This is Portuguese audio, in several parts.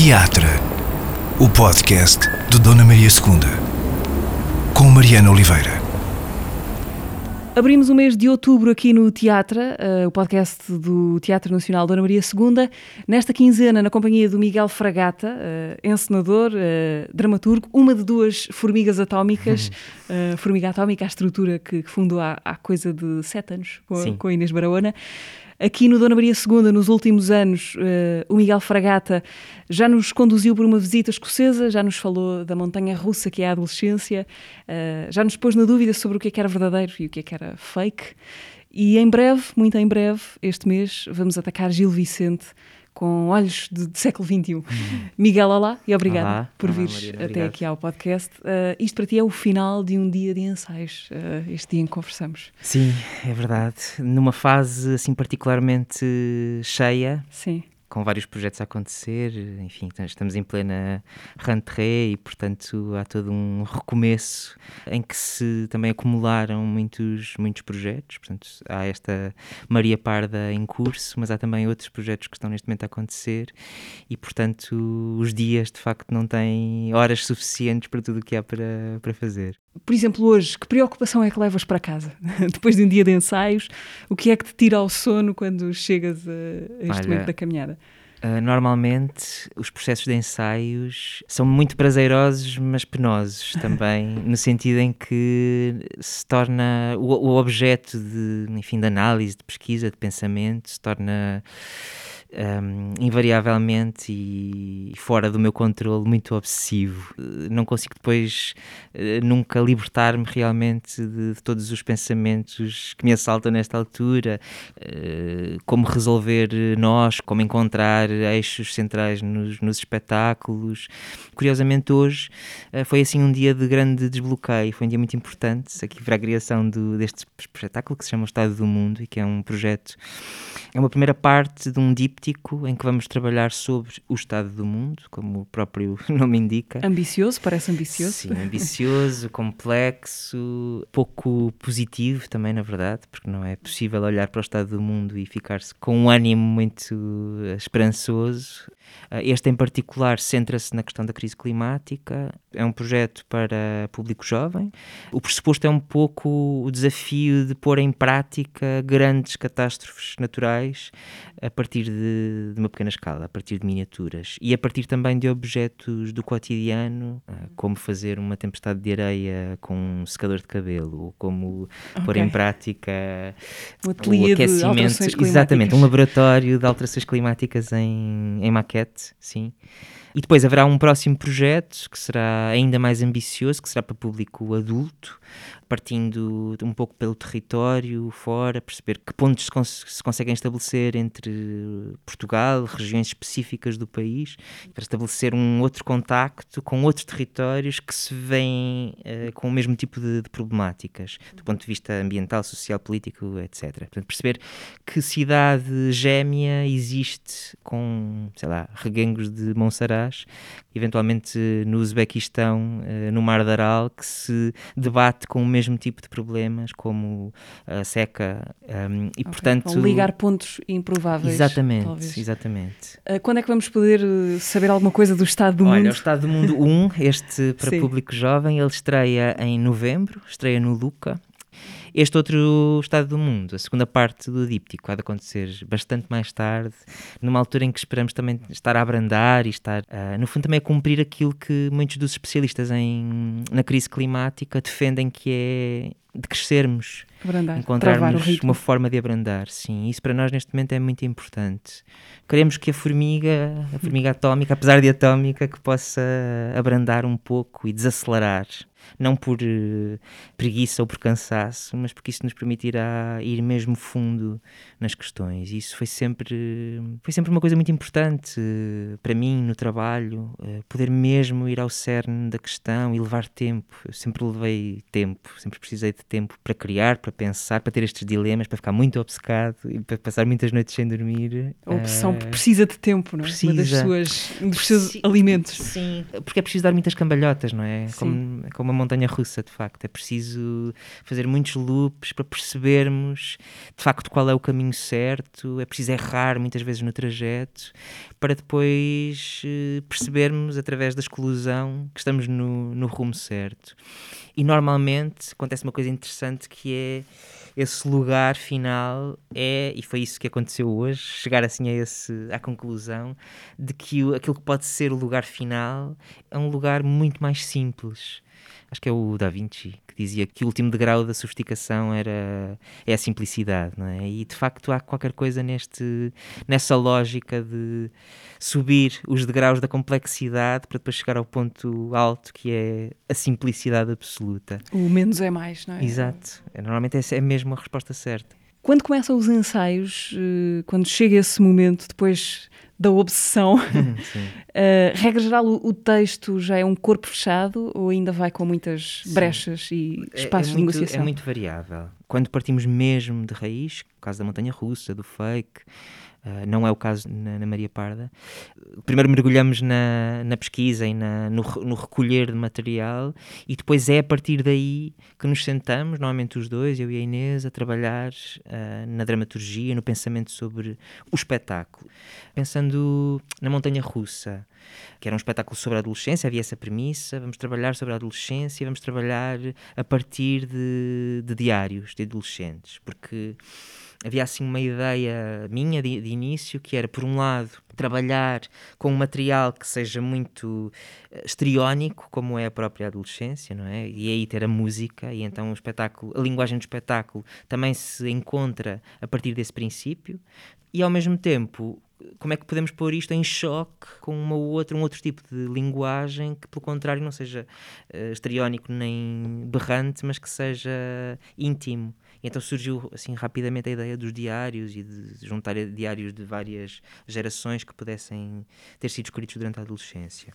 Teatro, o podcast de Dona Maria II, com Mariana Oliveira. Abrimos o mês de outubro aqui no Teatro, uh, o podcast do Teatro Nacional Dona Maria II, nesta quinzena na companhia do Miguel Fragata, uh, encenador, uh, dramaturgo, uma de duas formigas atómicas, uh, formiga atómica, a estrutura que, que fundou há, há, coisa de sete anos com, a, com a Inês Barahona. Aqui no Dona Maria II, nos últimos anos, uh, o Miguel Fragata já nos conduziu por uma visita escocesa, já nos falou da montanha russa que é a adolescência, uh, já nos pôs na dúvida sobre o que é que era verdadeiro e o que é que era fake. E em breve, muito em breve, este mês, vamos atacar Gil Vicente com olhos de, de século XXI. Uhum. Miguel, olá e obrigada olá. por vir até aqui ao podcast. Uh, isto para ti é o final de um dia de ensaios, uh, este dia em que conversamos. Sim, é verdade. Numa fase assim particularmente cheia. Sim com vários projetos a acontecer, enfim, estamos em plena rentrée e, portanto, há todo um recomeço em que se também acumularam muitos, muitos projetos. Portanto, há esta Maria Parda em curso, mas há também outros projetos que estão neste momento a acontecer e, portanto, os dias de facto não têm horas suficientes para tudo o que há para, para fazer. Por exemplo, hoje, que preocupação é que levas para casa? Depois de um dia de ensaios, o que é que te tira ao sono quando chegas a, este Olha, momento da caminhada? Uh, normalmente os processos de ensaios são muito prazerosos, mas penosos também, no sentido em que se torna o, o objeto de, enfim, de análise, de pesquisa, de pensamento, se torna um, invariavelmente e fora do meu controle muito obsessivo. Não consigo depois uh, nunca libertar-me realmente de, de, todos os pensamentos que me assaltam nesta altura, uh, como resolver nós, como encontrar eixos centrais nos, nos espetáculos. Curiosamente hoje uh, foi assim um dia de grande desbloqueio, foi um dia muito importante aqui para a criação do, deste espetáculo que se chama O Estado do Mundo e que é um projeto, é uma primeira parte de um deep díptico em que vamos trabalhar sobre o estado do mundo, como o próprio nome indica. Ambicioso, parece ambicioso. Sim, ambicioso, complexo, pouco positivo também, na verdade, porque não é possível olhar para o estado do mundo e ficar-se com um ânimo muito esperançoso. Ah, este, em particular, centra-se na questão da crise climática. É um projeto para público jovem. O pressuposto é um pouco o desafio de pôr em prática grandes catástrofes naturais a partir de, de uma pequena escala, a partir de miniaturas e a partir também de objetos do cotidiano, ah, como fazer uma tempestade de areia com um secador de cabelo, ou como okay. pôr em prática o aquecimento. Exatamente, um laboratório de alterações climáticas em, em maquete sim. E depois haverá um próximo projeto que será ainda mais ambicioso, que será para público adulto, partindo um pouco pelo território fora, perceber que pontos se, cons se conseguem estabelecer entre Portugal, regiões específicas do país, para estabelecer um outro contacto com outros territórios que se veem uh, com o mesmo tipo de, de, problemáticas, do ponto de vista ambiental, social, político, etc. Portanto, perceber que cidade gêmea existe com, sei lá, reguengos de Monsaraz, eventualmente no Uzbequistão, uh, no Mar de Aral, que se debate com o mesmo mesmo tipo de problemas, como a seca, um, e okay. portanto... Ligar pontos improváveis. Exatamente, talvez. exatamente. Uh, quando é que vamos poder eh, saber alguma coisa do Estado do Olha, Mundo? Olha, o Estado do Mundo 1, este para público jovem, ele estreia em novembro, estreia no Luca, este outro estado do mundo, a segunda parte do díptico, há de acontecer bastante mais tarde, numa altura em que esperamos também estar a abrandar e estar, uh, no fundo, também a cumprir aquilo que muitos dos especialistas em, na crise climática defendem que é de crescermos, abrandar, encontrarmos uma forma de abrandar, sim. Isso para nós neste momento é muito importante. Queremos que a formiga, a formiga atómica, apesar de atómica, que possa abrandar um pouco e desacelerar não por uh, preguiça ou por cansaço, mas porque isso nos permitirá ir mesmo fundo nas questões. Isso foi sempre, foi sempre uma coisa muito importante uh, para mim no trabalho, uh, poder mesmo ir ao cerne da questão e levar tempo. Eu sempre levei tempo, sempre precisei de tempo para criar, para pensar, para ter estes dilemas, para ficar muito obcecado e para passar muitas noites sem dormir. A opção precisa de tempo, não é? Precisa. Uma das suas, um dos seus alimentos. Sim, porque é preciso dar muitas cambalhotas, não é? Como, como montanha russa, de facto. É preciso fazer muitos loops para percebermos de facto qual é o caminho certo, é preciso errar muitas vezes no trajeto para depois uh, percebermos através da exclusão que estamos no, no rumo certo. E normalmente acontece uma coisa interessante que é esse lugar final é, e foi isso que aconteceu hoje, chegar assim a esse, à conclusão de que aquilo que pode ser o lugar final é um lugar muito mais simples. Acho que é o Da Vinci que dizia que o último degrau da sofisticação era é a simplicidade, não é? E de facto há qualquer coisa neste nessa lógica de subir os degraus da complexidade para depois chegar ao ponto alto que é a simplicidade absoluta. O menos é mais, não é? Exato. É, normalmente essa é mesmo a resposta certa. Quando começam os ensaios, eh, quando chega esse momento, depois da obsessão, uh, regra geral, o, o, texto já é um corpo fechado ou ainda vai com muitas Sim. brechas e espaços é, é de muito, negociação? É muito variável. Quando partimos mesmo de raiz, no caso da montanha russa, do fake, Uh, não é o caso na, na, Maria Parda. Primeiro mergulhamos na, na pesquisa e na, no, no, recolher de material e depois é a partir daí que nos sentamos, normalmente os dois, eu e a Inês, a trabalhar uh, na dramaturgia, no pensamento sobre o espetáculo. Pensando na Montanha Russa, que era um espetáculo sobre a adolescência, havia essa premissa, vamos trabalhar sobre a adolescência, vamos trabalhar a partir de, de diários de adolescentes, porque havia assim uma ideia minha de, de, início que era, por um lado, trabalhar com um material que seja muito uh, estriónico, como é a própria adolescência, não é? E aí ter a música, e então o espetáculo, a linguagem do espetáculo também se encontra a partir desse princípio, e ao mesmo tempo como é que podemos pôr isto em choque com uma outra, um outro tipo de linguagem que, pelo contrário, não seja uh, estriónico nem berrante, mas que seja íntimo. E então surgiu assim rapidamente a ideia dos diários e de juntar diários de várias gerações que pudessem ter sido escritos durante a adolescência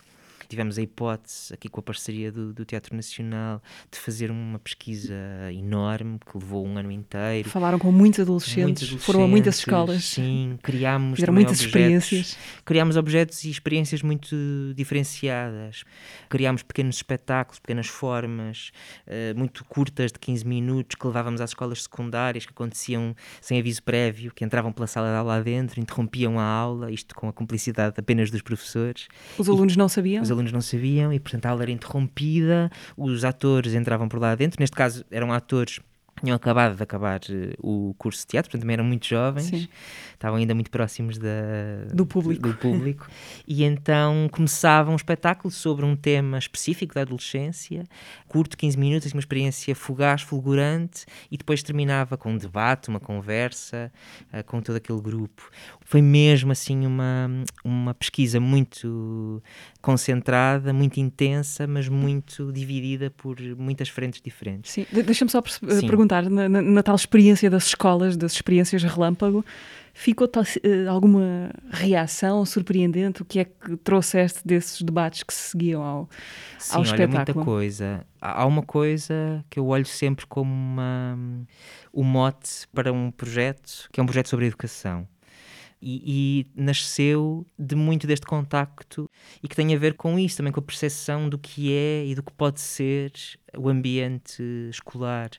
tivemos a hipótese, aqui com a parceria do, do, Teatro Nacional, de fazer uma pesquisa enorme que levou um ano inteiro. Falaram com muitos adolescentes, muitos adolescentes foram a muitas escolas. Sim, criámos muitas objetos, experiências. Criámos objetos e experiências muito diferenciadas. Criámos pequenos espetáculos, pequenas formas, uh, muito curtas, de 15 minutos, que levávamos às escolas secundárias, que aconteciam sem aviso prévio, que entravam pela sala de aula dentro, interrompiam a aula, isto com a cumplicidade apenas dos professores. Os alunos e, não sabiam? Os alunos não sabiam e, portanto, a aula era interrompida, os atores entravam por lá dentro, neste caso eram atores tinham acabado de acabar uh, o curso de teatro, portanto também eram muito jovens, Sim. estavam ainda muito próximos da, do público. Do público. e então começava um espetáculo sobre um tema específico da adolescência, curto, 15 minutos, assim, uma experiência fugaz, fulgurante, e depois terminava com um debate, uma conversa uh, com todo aquele grupo. Foi mesmo assim uma, uma pesquisa muito concentrada, muito intensa, mas muito dividida por muitas frentes diferentes. Sim, deixa-me só Sim. perguntar, na, na, na, tal experiência das escolas, das experiências relâmpago, ficou tal, uh, alguma reação surpreendente? O que é que trouxeste desses debates que se seguiam ao, Sim, ao olha, espetáculo? muita coisa. Há uma coisa que eu olho sempre como uma, um mote para um projeto, que é um projeto sobre educação e, e, nasceu de muito deste contacto e que tem a ver com isso, também com a percepção do que é e do que pode ser o ambiente escolar.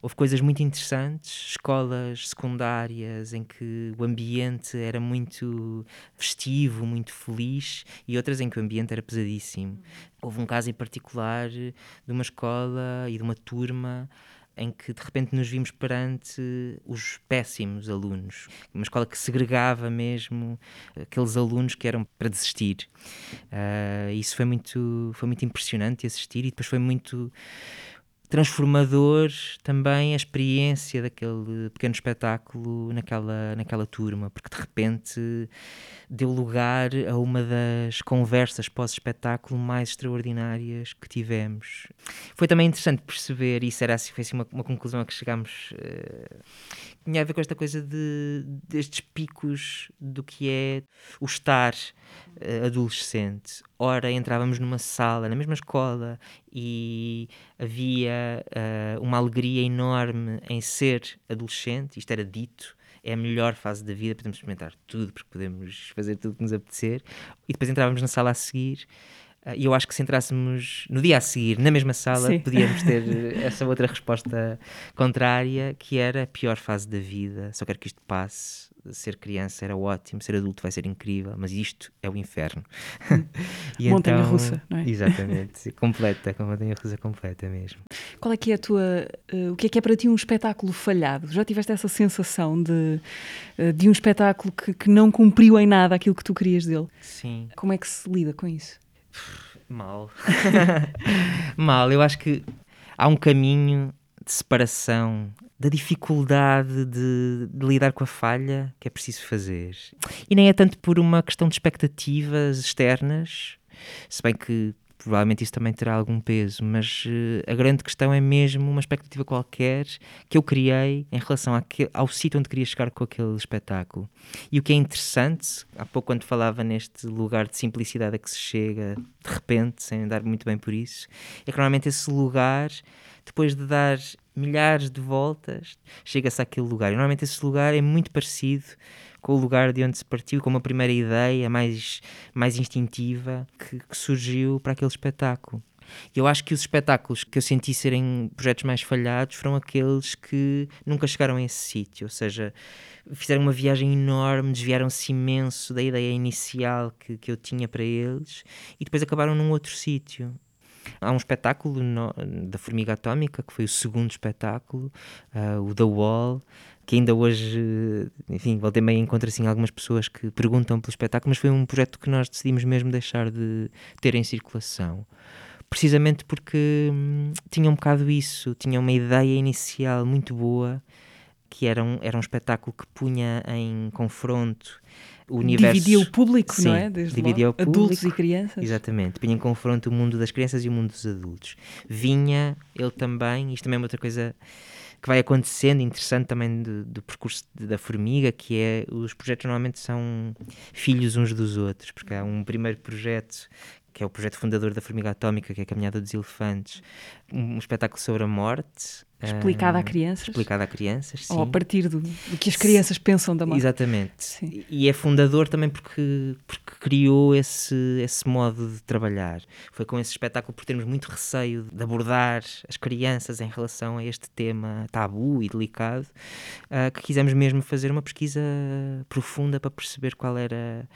Houve coisas muito interessantes, escolas secundárias em que o ambiente era muito festivo, muito feliz, e outras em que o ambiente era pesadíssimo. Houve um caso em particular de uma escola e de uma turma em que de repente nos vimos perante os péssimos alunos. Uma escola que segregava mesmo aqueles alunos que eram para desistir. Uh, isso foi muito, foi muito impressionante assistir e depois foi muito transformador também a experiência daquele pequeno espetáculo naquela, naquela turma, porque de repente deu lugar a uma das conversas pós-espetáculo mais extraordinárias que tivemos. Foi também interessante perceber, e isso era assim, foi assim uma, uma conclusão a que chegámos, uh, tinha a ver com esta coisa de, destes picos do que é o estar uh, adolescente. Ora, entrávamos numa sala, na mesma escola, e havia uh, uma alegria enorme em ser adolescente, isto era dito, é a melhor fase da vida, podemos experimentar tudo, porque podemos fazer tudo que nos apetecer. E depois entrávamos na sala a seguir E eu acho que se entrássemos no dia a seguir, na mesma sala, Sim. podíamos ter essa outra resposta contrária, que era a pior fase da vida. Só quero que isto passe. Ser criança era ótimo, ser adulto vai ser incrível, mas isto é o inferno. E então, Montanha-russa, não é? Exatamente, completa, com montanha russa completa mesmo. Qual é que é a tua. eh, o que é que é para ti um espetáculo falhado? Já tiveste essa sensação de, eh, de um espetáculo que, que não cumpriu em nada aquilo que tu querias dele? Sim. Como é que se lida com isso? Mal. Mal. Eu acho que há um caminho de separação da dificuldade de, de lidar com a falha que é preciso fazer. E nem é tanto por uma questão de expectativas externas, se bem que provavelmente isso também terá algum peso, mas eh, a grande questão é mesmo uma expectativa qualquer que eu criei em relação àque- ao sítio onde queria chegar com aquele espetáculo. E o que é interessante, há pouco quando falava neste lugar de simplicidade a que se chega de repente, sem dar muito bem por isso, é que normalmente esse lugar, depois de dar milhares de voltas, chega-se àquele lugar. E normalmente esse lugar é muito parecido com o lugar de onde se partiu, com uma primeira ideia mais, mais instintiva que, que surgiu para aquele espetáculo. E eu acho que os espetáculos que eu senti serem projetos mais falhados foram aqueles que nunca chegaram a esse sítio, ou seja, fizeram uma viagem enorme, desviaram-se imenso da ideia inicial que, que eu tinha para eles e depois acabaram num outro sítio. Há um espetáculo no- da Formiga Atómica, que foi o segundo espetáculo, ah, o The Wall, que ainda hoje, enfim, voltei meio encontro assim algumas pessoas que perguntam pelo espetáculo, mas foi um projeto que nós decidimos mesmo deixar de ter em circulação. Precisamente porque hum, tinha um bocado isso, tinha uma ideia inicial muito boa, que era um, era um espetáculo que punha em confronto o universo. Dividia o público, não Sim, é? Desde dividia logo. o Adultos e público. crianças. Exatamente, punha em confronto o mundo das crianças e o mundo dos adultos. Vinha ele também, isto também é uma outra coisa que vai acontecendo, interessante também do, do percurso de- da formiga, que é os projetos normalmente são filhos uns dos outros, porque há um primeiro projeto que é o projeto fundador da Formiga Atómica, que é a Caminhada dos Elefantes, um, espetáculo sobre a morte. Explicado a crianças. Explicado a crianças, sim. Ou a partir do, do que as crianças pensam da morte. Exatamente. Sim. E é fundador também porque, porque criou esse, esse modo de trabalhar. Foi com esse espetáculo por termos muito receio de abordar as crianças em relação a este tema tabu e delicado, ah, que quisemos mesmo fazer uma pesquisa profunda para perceber qual era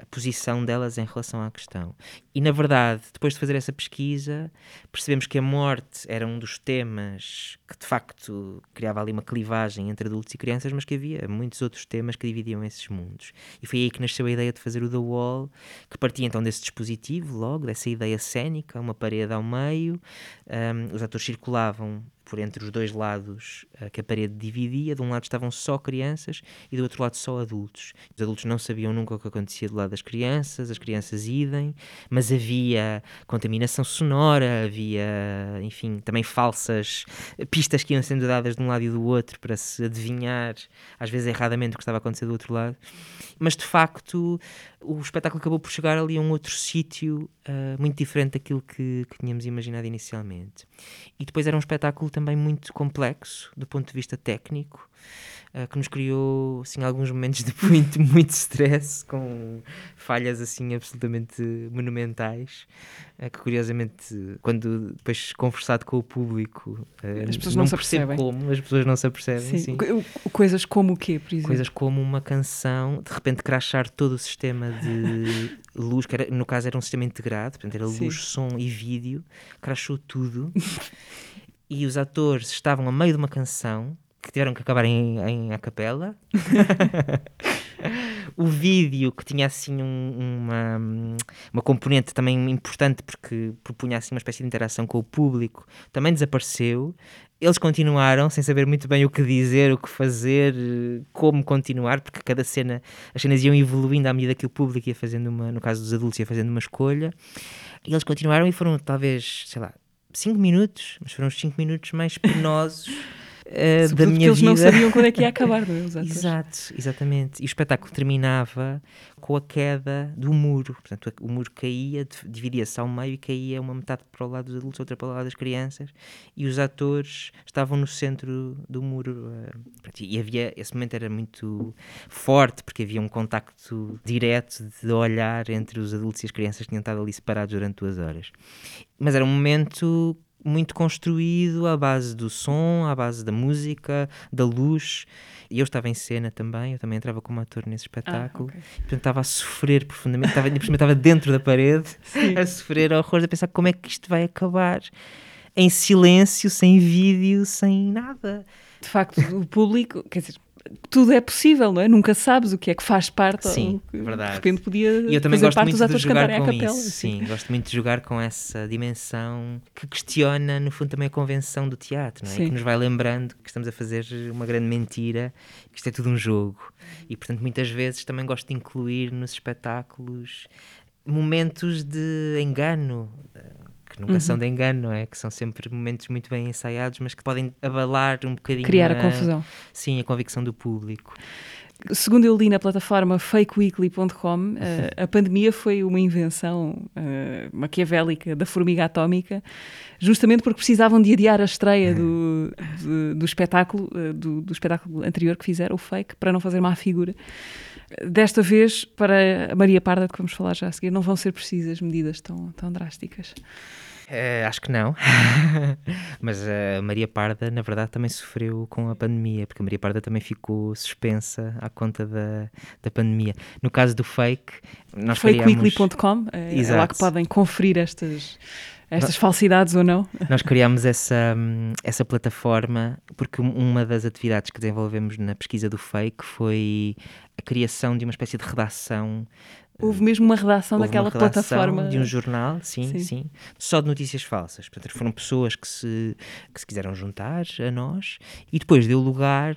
a posição delas em relação à questão. E na verdade, depois de fazer essa pesquisa, percebemos que a morte era um dos temas que de facto criava ali uma clivagem entre adultos e crianças, mas que havia muitos outros temas que dividiam esses mundos. E foi aí que nasceu a ideia de fazer o The Wall, que partia então desse dispositivo, logo, dessa ideia cénica, uma parede ao meio, um, os atores circulavam por entre os dois lados uh, que a parede dividia. De um lado estavam só crianças e do outro lado só adultos. Os adultos não sabiam nunca o que acontecia do lado das crianças, as crianças idem, mas havia contaminação sonora, havia, enfim, também falsas pistas que iam sendo dadas de um lado e do outro para se adivinhar, às vezes erradamente, o que estava a acontecer do outro lado. Mas de facto, o espetáculo acabou por chegar ali a um outro sítio uh, muito diferente daquilo que, que tínhamos imaginado inicialmente. E depois era um espetáculo também muito complexo do ponto de vista técnico, uh, que nos criou assim, alguns momentos de muito, muito stress, com falhas assim absolutamente monumentais, uh, que curiosamente, quando depois conversado com o público, uh, As pessoas não se percebo apercebem. como, as pessoas não se apercebem. Sim. sim. Co- Coisas como o quê, por exemplo? Coisas como uma canção, de repente crachar todo o sistema de luz, que era, no caso era um sistema integrado, portanto era Sim. luz, som e vídeo, crachou tudo. e os atores estavam a meio de uma canção que tiveram que acabar em, em a capela. o vídeo que tinha assim um- uma, uma componente também importante porque propunha assim uma espécie de interação com o público também desapareceu eles continuaram sem saber muito bem o que dizer, o que fazer, como continuar, porque cada cena, as cenas iam evoluindo à medida que o público ia fazendo uma, no caso dos adultos, ia fazendo uma escolha. E eles continuaram e foram talvez, sei lá, 5 minutos, mas foram os 5 minutos mais penosos uh, da minha porque vida. eles não sabiam quando é que ia acabar, não é? Exato, exatamente. E o espetáculo terminava com a queda do muro. Portanto, o muro caía, div- dividia-se ao meio e caía uma metade para o lado dos adultos, outra para o lado das crianças. E os atores estavam no centro do muro. eh, E havia, esse momento era muito forte, porque havia um contacto direto de olhar entre os adultos e as crianças que tinham estado ali separados durante duas horas. Mas era um momento muito construído à base do som, à base da música, da luz. E eu estava em cena também, eu também entrava como ator nesse Ah, espetáculo. ok. Portanto, estava a sofrer profundamente, estava, estava dentro da parede, a sofrer horrores, a pensar como é que isto vai acabar. Em silêncio, sem vídeo, sem nada. De facto, o público, quer dizer, tudo é possível, não é? Nunca sabes o que é que faz parte. ou Sim, que, verdade. De repente podia E eu também fazer gosto parte muito dos de atores jogar com capela. isso. assim. Sim, gosto muito de jogar com essa dimensão que questiona, no fundo, também a convenção do teatro, não é? Sim. Que nos vai lembrando que estamos a fazer uma grande mentira, que isto é tudo um jogo. E, portanto, muitas vezes também gosto de incluir nos espetáculos momentos de engano. Que nunca Uhum. são de engano, não é? Que são sempre momentos muito bem ensaiados, mas que podem abalar um bocadinho Criar a confusão. Sim, a convicção do público. Segundo eu li na plataforma fakeweekly.com, eh, a pandemia foi uma invenção eh, maquiavélica da formiga atómica, justamente porque precisavam de adiar a estreia do, de- do espetáculo, eh, do, do espetáculo anterior que fizeram, o fake, para não fazer má figura. Desta vez, para a Maria Parda, que vamos falar já a seguir, não vão ser precisas medidas tão, tão drásticas. Eh, acho que não. Mas a Maria Parda, na verdade, também sofreu com a pandemia, porque a Maria Parda também ficou suspensa à conta da, da pandemia. No caso do fake, nós Fakeweekly.com, eh, é lá que podem conferir estas, estas falsidades ou não. nós criámos essa, essa plataforma porque um- uma das atividades que desenvolvemos na pesquisa do fake foi a criação de uma espécie de redação Houve mesmo uma redação Houve daquela uma redação plataforma. de um jornal, sim, Sim. sim, só de notícias falsas. Portanto, foram pessoas que se, que se quiseram juntar a nós e depois deu lugar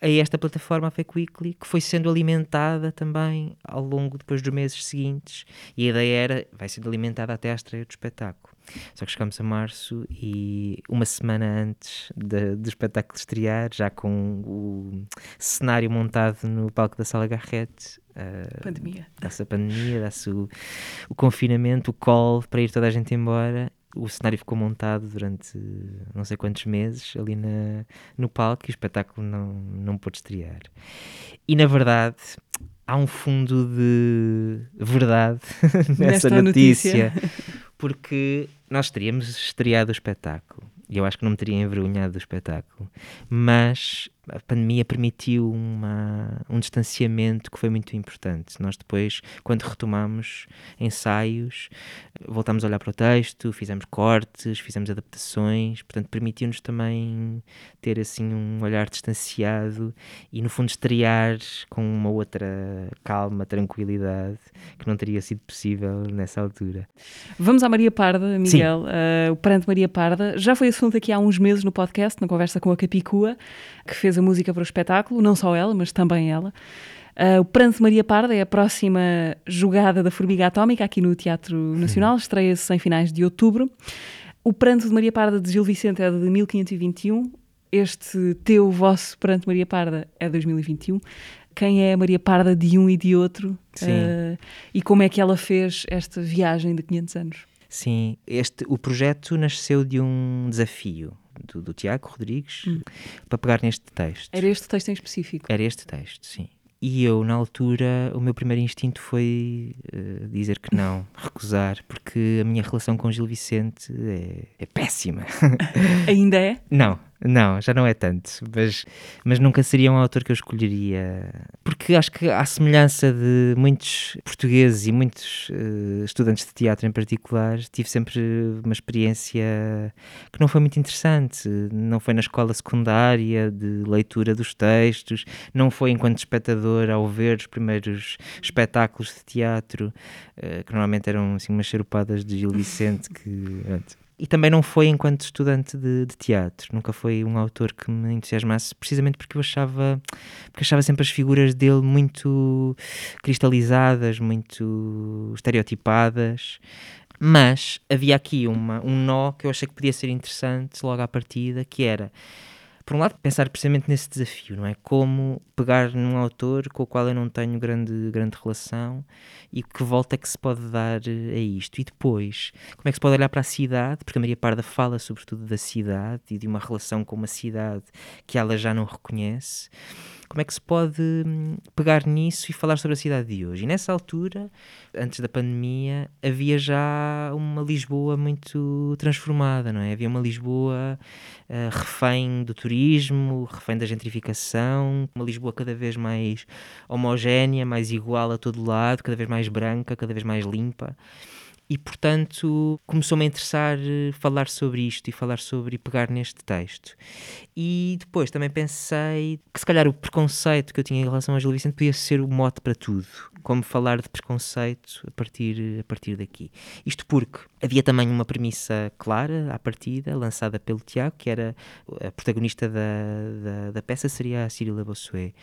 a esta plataforma, a Fake Weekly, que foi sendo alimentada também ao longo depois dos meses seguintes. E a ideia era, vai sendo alimentada até à estreia do espetáculo. Só que chegamos a março e uma semana antes de- do espetáculo estrear, já com o cenário montado no palco da Sala Garrett, eh, Pandemia. dá-se a pandemia, dá-se o, o confinamento, o call para ir toda a gente embora. O cenário ficou montado durante não sei quantos meses ali na, no palco e o espetáculo não, não pôde estrear. E na verdade, há um fundo de verdade nessa notícia, notícia. porque nós teríamos estreado o espetáculo e eu acho que não me teria envergonhado do espetáculo, mas a pandemia permitiu uma, um distanciamento que foi muito importante. Nós depois, quando retomamos ensaios, voltámos a olhar para o texto, fizemos cortes, fizemos adaptações, portanto permitiu-nos também ter assim um olhar distanciado e no fundo estrear com uma outra calma, tranquilidade que não teria sido possível nessa altura. Vamos à Maria Parda, Miguel. Uh, o Pranto Maria Parda já foi assunto aqui há uns meses no podcast, na conversa com a Capicua, que fez a música para o espetáculo, não só ela, mas também ela. Uh, o Pranto de Maria Parda é a próxima jogada da Formiga Atómica aqui no Teatro Nacional, estreia-se em finais de outubro. O Pranto de Maria Parda de Gil Vicente é de 1521, este teu, vosso Pranto Maria Parda é 2021. Quem é a Maria Parda de um e de outro? Sim. Uh, e como é que ela fez esta viagem de 500 anos? Sim, este, o projeto nasceu de um desafio do, do Tiago Rodrigues para pegar neste texto. Era este texto em específico? Era este texto, sim. E eu, na altura, o meu primeiro instinto foi eh, dizer que não, recusar, porque a minha relação com Gil Vicente é, é péssima. Ainda é? Não, não, já não é tanto, mas, mas nunca seria um autor que eu escolheria. Porque acho que, à semelhança de muitos portugueses e muitos eh, estudantes de teatro em particular, tive sempre uma experiência que não foi muito interessante. Não foi na escola secundária de leitura dos textos, não foi enquanto espectador ao ver os primeiros espetáculos de teatro, eh, que normalmente eram assim, umas charupadas de Gil Vicente que. E também não foi enquanto estudante de, de teatro, nunca foi um autor que me entusiasmasse, precisamente porque eu achava, porque achava sempre as figuras dele muito cristalizadas, muito estereotipadas. Mas havia aqui uma, um nó que eu achei que podia ser interessante logo à partida, que era por um lado, pensar precisamente nesse desafio, não é? Como pegar num autor com o qual eu não tenho grande, grande relação e que volta é que se pode dar a isto. E depois, como é que se pode olhar para a cidade, porque a Maria Parda fala sobretudo da cidade e de uma relação com uma cidade que ela já não reconhece como é que se pode hum, pegar nisso e falar sobre a cidade de hoje? E nessa altura, antes da pandemia, havia já uma Lisboa muito transformada, não é? Havia uma Lisboa uh, refém do turismo, refém da gentrificação, uma Lisboa cada vez mais homogénea, mais igual a todo lado, cada vez mais branca, cada vez mais limpa e portanto começou-me a interessar eh, falar sobre isto e falar sobre e pegar neste texto. E depois também pensei que se calhar o preconceito que eu tinha em relação a Gil Vicente podia ser o mote para tudo como falar de preconceito a partir, a partir daqui. Isto porque havia também uma premissa clara à partida, lançada pelo Tiago, que era a protagonista da, da, da peça seria a Cirila Bossuet,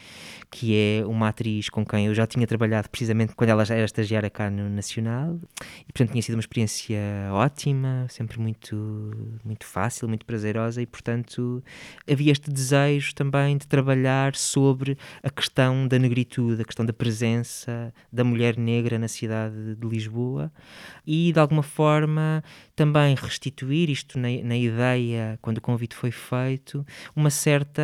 que é uma atriz com quem eu já tinha trabalhado precisamente quando ela já era estagiária cá no Nacional, e portanto tinha sido uma experiência ótima, sempre muito, muito fácil, muito prazerosa, e portanto havia este desejo também de trabalhar sobre a questão da negritude, a questão da presença da mulher negra na cidade de Lisboa e, de alguma forma, também restituir isto na, na ideia, quando o convite foi feito, uma certa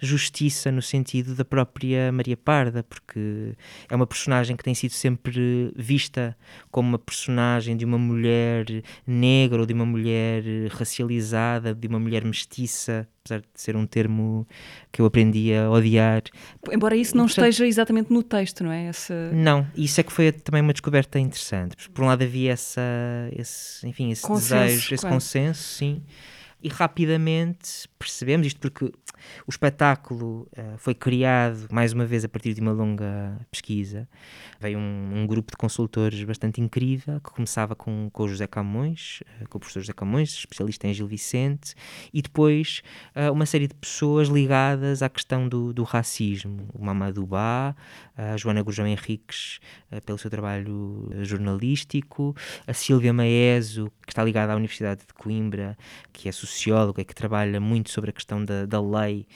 justiça no sentido da própria Maria Parda, porque é uma personagem que tem sido sempre vista como uma personagem de uma mulher negra ou de uma mulher racializada, de uma mulher mestiça, apesar de ser um termo que eu aprendi a odiar. Embora isso não portanto, esteja exatamente no texto, não é? Essa... Não, isso é que foi também uma descoberta interessante. Por um lado havia essa, esse, enfim, esse consenso, desejo, esse consenso, sim. E rapidamente percebemos isto porque o espetáculo uh, foi criado, mais uma vez, a partir de uma longa pesquisa. Veio um, um grupo de consultores bastante incrível, que começava com, com o José Camões, uh, com o professor José Camões, especialista em Gil Vicente, e depois uh, uma série de pessoas ligadas à questão do, do racismo. O Mamadou Ba, a Joana Gurjão Henriques, pelo seu trabalho jornalístico, a Silvia Maeso, que está ligada à Universidade de Coimbra, que é socióloga e que trabalha muito sobre a questão da, da lei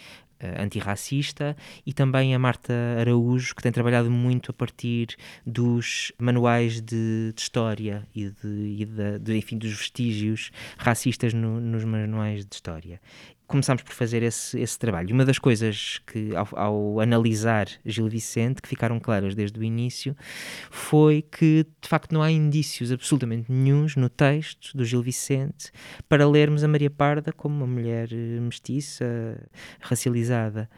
uh, antirracista e também a Marta Araújo, que tem trabalhado muito a partir dos manuais de, de história e, de, e de, de, enfim, dos vestígios racistas no, nos manuais de história começámos por fazer esse, esse trabalho. Uma das coisas que, ao, ao, analisar Gil Vicente, que ficaram claras desde o início, foi que de facto não há indícios absolutamente nenhums no texto do Gil Vicente para lermos a Maria Parda como uma mulher eh, mestiça, racializada.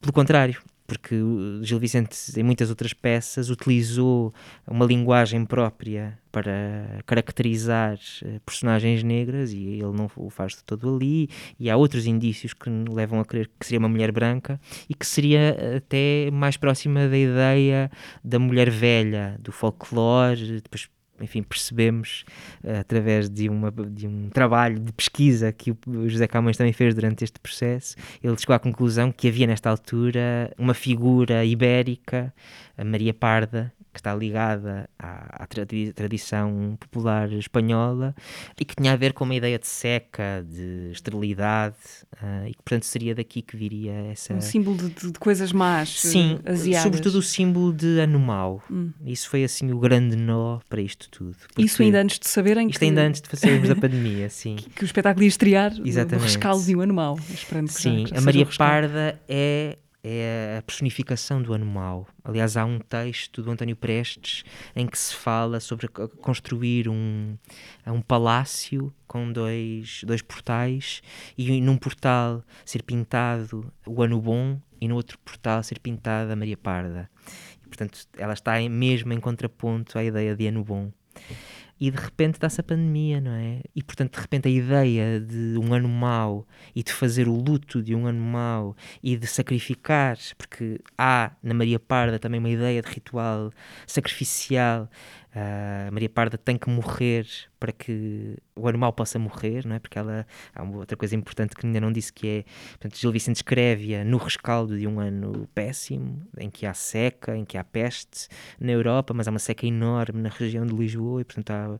Pelo contrário, porque Gil Vicente, em muitas outras peças, utilizou uma linguagem própria para caracterizar eh, personagens negras e ele não o faz de todo ali. E há outros indícios que levam a crer que seria uma mulher branca e que seria eh, até mais próxima da ideia da mulher velha, do folclore, depois enfim, percebemos uh, através de, uma, de um trabalho de pesquisa que o José Camões também fez durante este processo, ele chegou à conclusão que havia nesta altura uma figura ibérica, a Maria Parda, que está ligada à, à tradi tradição popular espanhola e que tinha a ver com uma ideia de seca, de esterilidade, uh, e que, portanto, seria daqui que viria essa. Um símbolo de, de coisas más. Sim, asiadas. sobretudo o símbolo de ano mau. Hum. Isso foi assim o grande nó para isto tudo. Isso ainda antes de saberem Isto que... ainda antes de fazermos a pandemia, sim. Que, que, o espetáculo ia estrear Exatamente. no rescaldo de um ano mau. Esperando que sim, já, que já a Maria Parda é é a personificação do ano mau. Aliás, há um texto do António Prestes em que se fala sobre construir um, um palácio com dois, dois portais e num portal ser pintado o ano bom e no outro portal ser pintada a Maria Parda. E, portanto, ela está mesmo em contraponto à ideia de ano bom e de repente dá-se a pandemia, não é? E portanto, de repente, a ideia de um ano mau e de fazer o luto de um ano mau e de sacrificar, porque há na Maria Parda também uma ideia de ritual sacrificial a Maria Parda tem que morrer para que o animal possa morrer, não é? Porque ela há uma outra coisa importante que ainda não disse que é, portanto, Gil Vicente escreve-a no rescaldo de um ano péssimo, em que há seca, em que há peste na Europa, mas há uma seca enorme na região de Lisboa e, portanto, há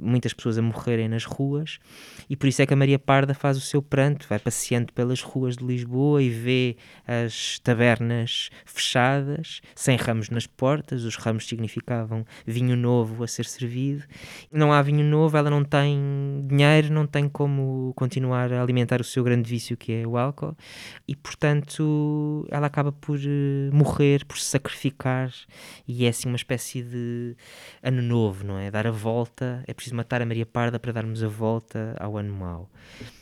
muitas pessoas a morrerem nas ruas, e por isso é que a Maria Parda faz o seu pranto, vai passeando pelas ruas de Lisboa e vê as tabernas fechadas, sem ramos nas portas, os ramos significavam vinho novo a ser servido. Não há vinho novo, ela não tem dinheiro, não tem como continuar a alimentar o seu grande vício que é o álcool, e portanto ela acaba por uh, morrer, por se sacrificar, e é assim uma espécie de ano novo, não é? Dar a volta, é preciso matar a Maria Parda para darmos a volta ao ano mau.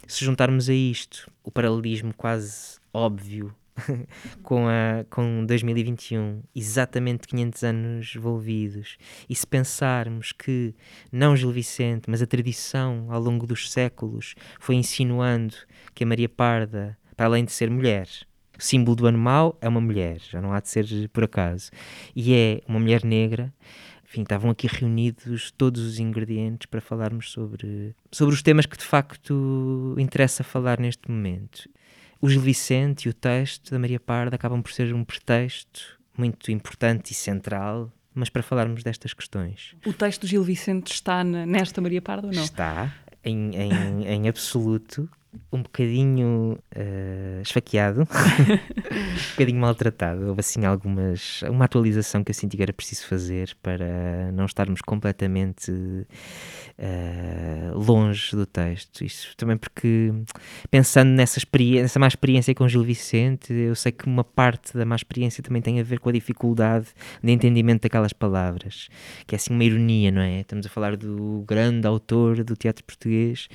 Se juntarmos a isto o paralelismo quase óbvio com, a, com 2021, exatamente 500 anos envolvidos, e se pensarmos que não Gil Vicente, mas a tradição ao longo dos séculos foi insinuando que a Maria Parda, para além de ser mulher, o símbolo do ano mau é uma mulher, já não há de ser por acaso, e é uma mulher negra, enfim, estavam aqui reunidos todos os ingredientes para falarmos sobre, sobre os temas que de facto interessa falar neste momento. O Gil Vicente e o texto da Maria Parda acabam por ser um pretexto muito importante e central, mas para falarmos destas questões. O texto do Gil Vicente está nesta Maria Parda ou não? Está, em, em, em absoluto um bocadinho uh, esfaqueado, um bocadinho maltratado. Houve assim algumas. uma atualização que eu senti que era preciso fazer para não estarmos completamente uh, longe do texto. Isso também porque, pensando nessa, experiência, nessa má experiência com Gil Vicente, eu sei que uma parte da má experiência também tem a ver com a dificuldade de entendimento daquelas palavras, que é assim uma ironia, não é? Estamos a falar do grande autor do teatro português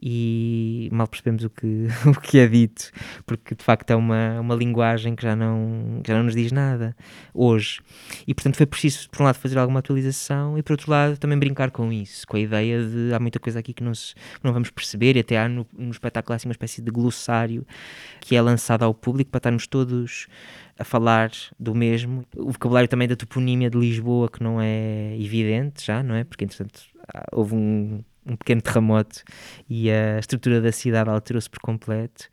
e mal percebemos o que, o que é dito, porque de facto é uma, uma linguagem que já não, já não nos diz nada hoje. E portanto foi preciso, por um lado, fazer alguma atualização e por outro lado também brincar com isso, com a ideia de há muita coisa aqui que não, se, que não vamos perceber e até há no, no espetáculo assim uma espécie de glossário que é lançado ao público para estarmos todos a falar do mesmo. O vocabulário também da toponímia de Lisboa que não é evidente já, não é? Porque entretanto houve um um pequeno terremoto e a estrutura da cidade alterou-se por completo.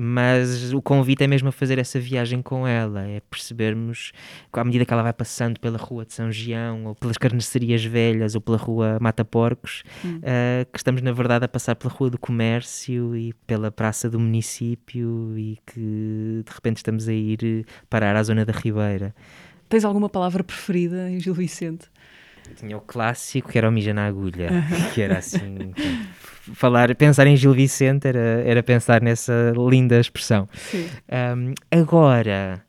Mas o convite é mesmo a fazer essa viagem com ela, é percebermos à medida que ela vai passando pela rua de São Gião, ou pelas carnicerias velhas, ou pela rua Mata Porcos, hum. uh, que estamos na verdade a passar pela rua do comércio e pela praça do município e que de repente estamos a ir parar à zona da Ribeira. Tens alguma palavra preferida em Gil Vicente? Tinha o clássico que era o Mija na Agulha, que era assim. falar, pensar em Gil Vicente era, era pensar nessa linda expressão. Um, agora,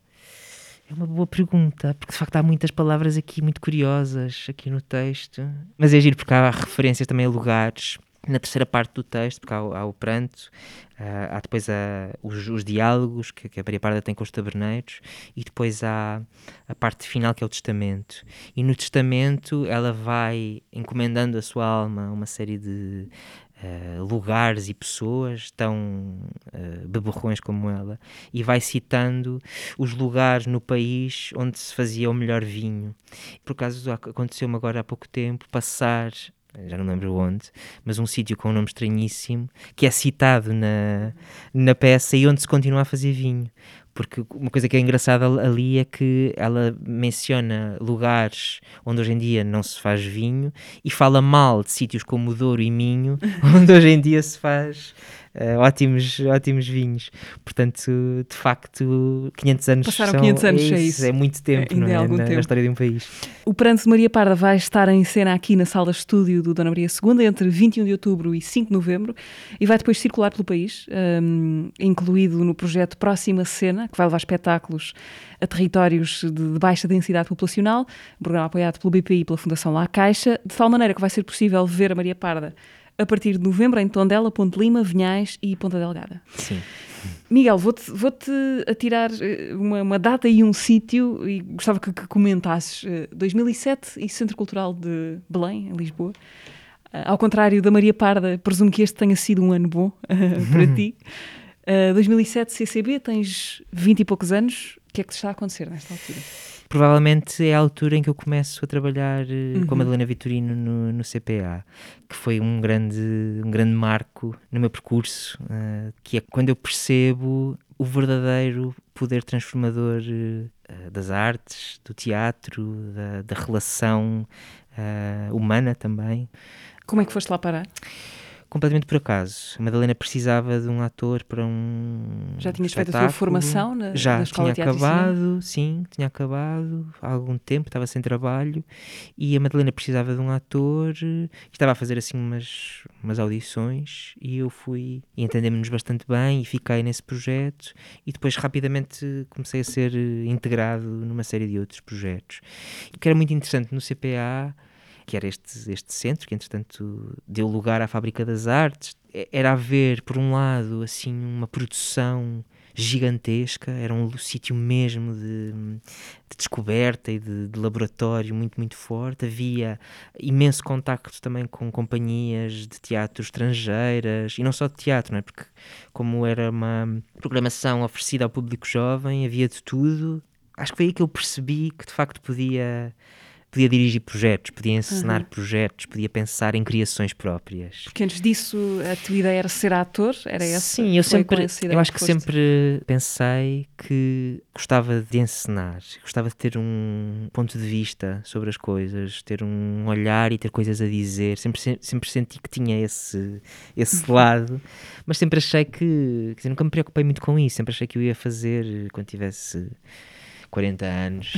é uma boa pergunta, porque de facto há muitas palavras aqui muito curiosas aqui no texto, mas é giro porque há referências também a lugares na terceira parte do texto, porque há, há o pranto, uh, há depois uh, os, os, diálogos que, que, a Maria Parda tem com os taberneiros, e depois há a parte final que é o testamento. E no testamento ela vai encomendando a sua alma uma série de uh, lugares e pessoas tão uh, beberrões como ela, e vai citando os lugares no país onde se fazia o melhor vinho. Por acaso aconteceu-me agora há pouco tempo passar já não lembro onde, mas um sítio com um nome estranhíssimo, que é citado na, na peça e onde se continua a fazer vinho. Porque uma coisa que é engraçada ali é que ela menciona lugares onde hoje em dia não se faz vinho e fala mal de sítios como Douro e Minho, onde hoje em dia se faz uh, ótimos, ótimos vinhos. Portanto, de facto, 500 anos Passaram são, 500 anos, é, é isso. É muito tempo, não é? é na, tempo. na, história de um país. O Pranto de Maria Parda vai estar em cena aqui na sala estúdio do Dona Maria II entre 21 de outubro e 5 de novembro e vai depois circular pelo país, um, incluído no projeto Próxima Cena, que vai levar espetáculos a territórios de, de baixa densidade populacional, um programa apoiado pelo BPI e pela Fundação La Caixa, de tal maneira que vai ser possível ver a Maria Parda a partir de novembro em Tondela, Ponte Lima, Vinhais e Ponta Delgada. Sim. Miguel, vou-te vou atirar eh, uma, uma, data e um sítio e gostava que, que comentasses. 2007 eh, e Centro Cultural de Belém, em Lisboa. Uh, ao contrário da Maria Parda, presumo que este tenha sido um ano bom uh, para ti. Uh, 2007 CCB, tens 20 e poucos anos. O que é que te está a acontecer nesta altura? Provavelmente é a altura em que eu começo a trabalhar uh, Uhum. com a Madalena Vitorino no, no CPA, que foi um grande, um grande marco no meu percurso, uh, que é quando eu percebo o verdadeiro poder transformador uh, das artes, do teatro, da, da relação uh, humana também. Como é que foste lá parar? Completamente por acaso. A Madalena precisava de um ator para um. Já tinhas feito a tua formação na, Já na escola tinha acabado, sim, tinha acabado há algum tempo, estava sem trabalho e a Madalena precisava de um ator, estava a fazer assim umas, umas audições e eu fui e entendemos-nos bastante bem e fiquei nesse projeto e depois rapidamente comecei a ser eh, integrado numa série de outros projetos. O que era muito interessante no CPA que era este, este centro, que entretanto deu lugar à Fábrica das Artes, era haver, por um lado, assim, uma produção gigantesca, era um sítio mesmo de, de descoberta e de, de laboratório muito, muito forte. Havia imenso contacto também com companhias de teatro estrangeiras, e não só de teatro, não é? porque como era uma programação oferecida ao público jovem, havia de tudo. Acho que foi aí que eu percebi que de facto podia podia dirigir projetos, podia encenar projetos, podia pensar em criações próprias. Porque antes disso a tua ideia era ser ator? Era essa? Sim, eu sempre, eu acho que foste? sempre pensei que gostava de encenar, gostava de ter um ponto de vista sobre as coisas, ter um olhar e ter coisas a dizer. Sempre, se- sempre senti que tinha esse, esse Uhum. lado, mas sempre achei que, quer dizer, nunca me preocupei muito com isso, sempre achei que eu ia fazer quando tivesse 40 anos,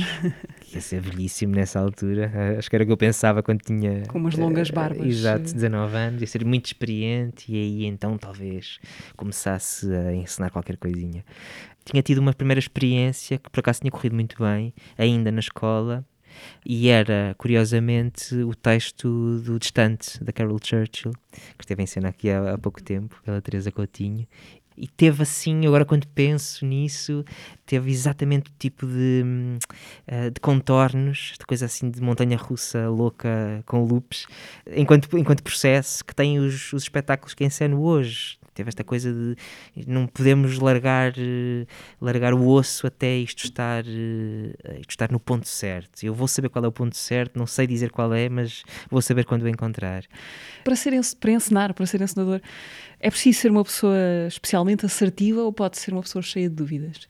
ia ser velhíssimo nessa altura. Eh, Acho que era o que eu pensava quando tinha. Com umas longas eh, barbas, Exato, eh. 19 anos, ia ser muito experiente e aí então talvez começasse a ensinar qualquer coisinha. Tinha tido uma primeira experiência que por acaso tinha corrido muito bem, ainda na escola, e era, curiosamente, o texto do Distante, da Carol Churchill, que esteve em cena aqui há, há pouco tempo, pela Teresa Coutinho. E teve assim, agora quando penso nisso, teve exatamente o tipo de, eh, de contornos, de coisa assim de montanha russa louca com loops, enquanto, enquanto processo que tem os, os espetáculos que enceno hoje. Teve esta coisa de não podemos largar, eh, largar o osso até isto estar, eh, isto estar no ponto certo. Eu vou saber qual é o ponto certo, não sei dizer qual é, mas vou saber quando o encontrar. Para, ser, para encenar, para ser encenador, é preciso ser uma pessoa especialmente assertiva ou pode ser uma pessoa cheia de dúvidas?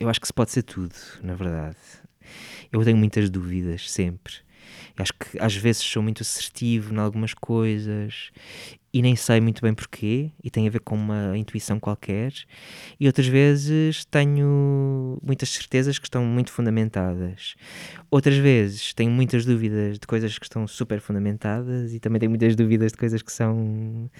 Eu acho que se pode ser tudo, na verdade. Eu tenho muitas dúvidas, sempre. Acho que às vezes sou muito assertivo em algumas coisas e nem sei muito bem porquê, e tem a ver com uma intuição qualquer. E outras vezes tenho muitas certezas que estão muito fundamentadas. Outras vezes tenho muitas dúvidas de coisas que estão super fundamentadas e também tenho muitas dúvidas de coisas que são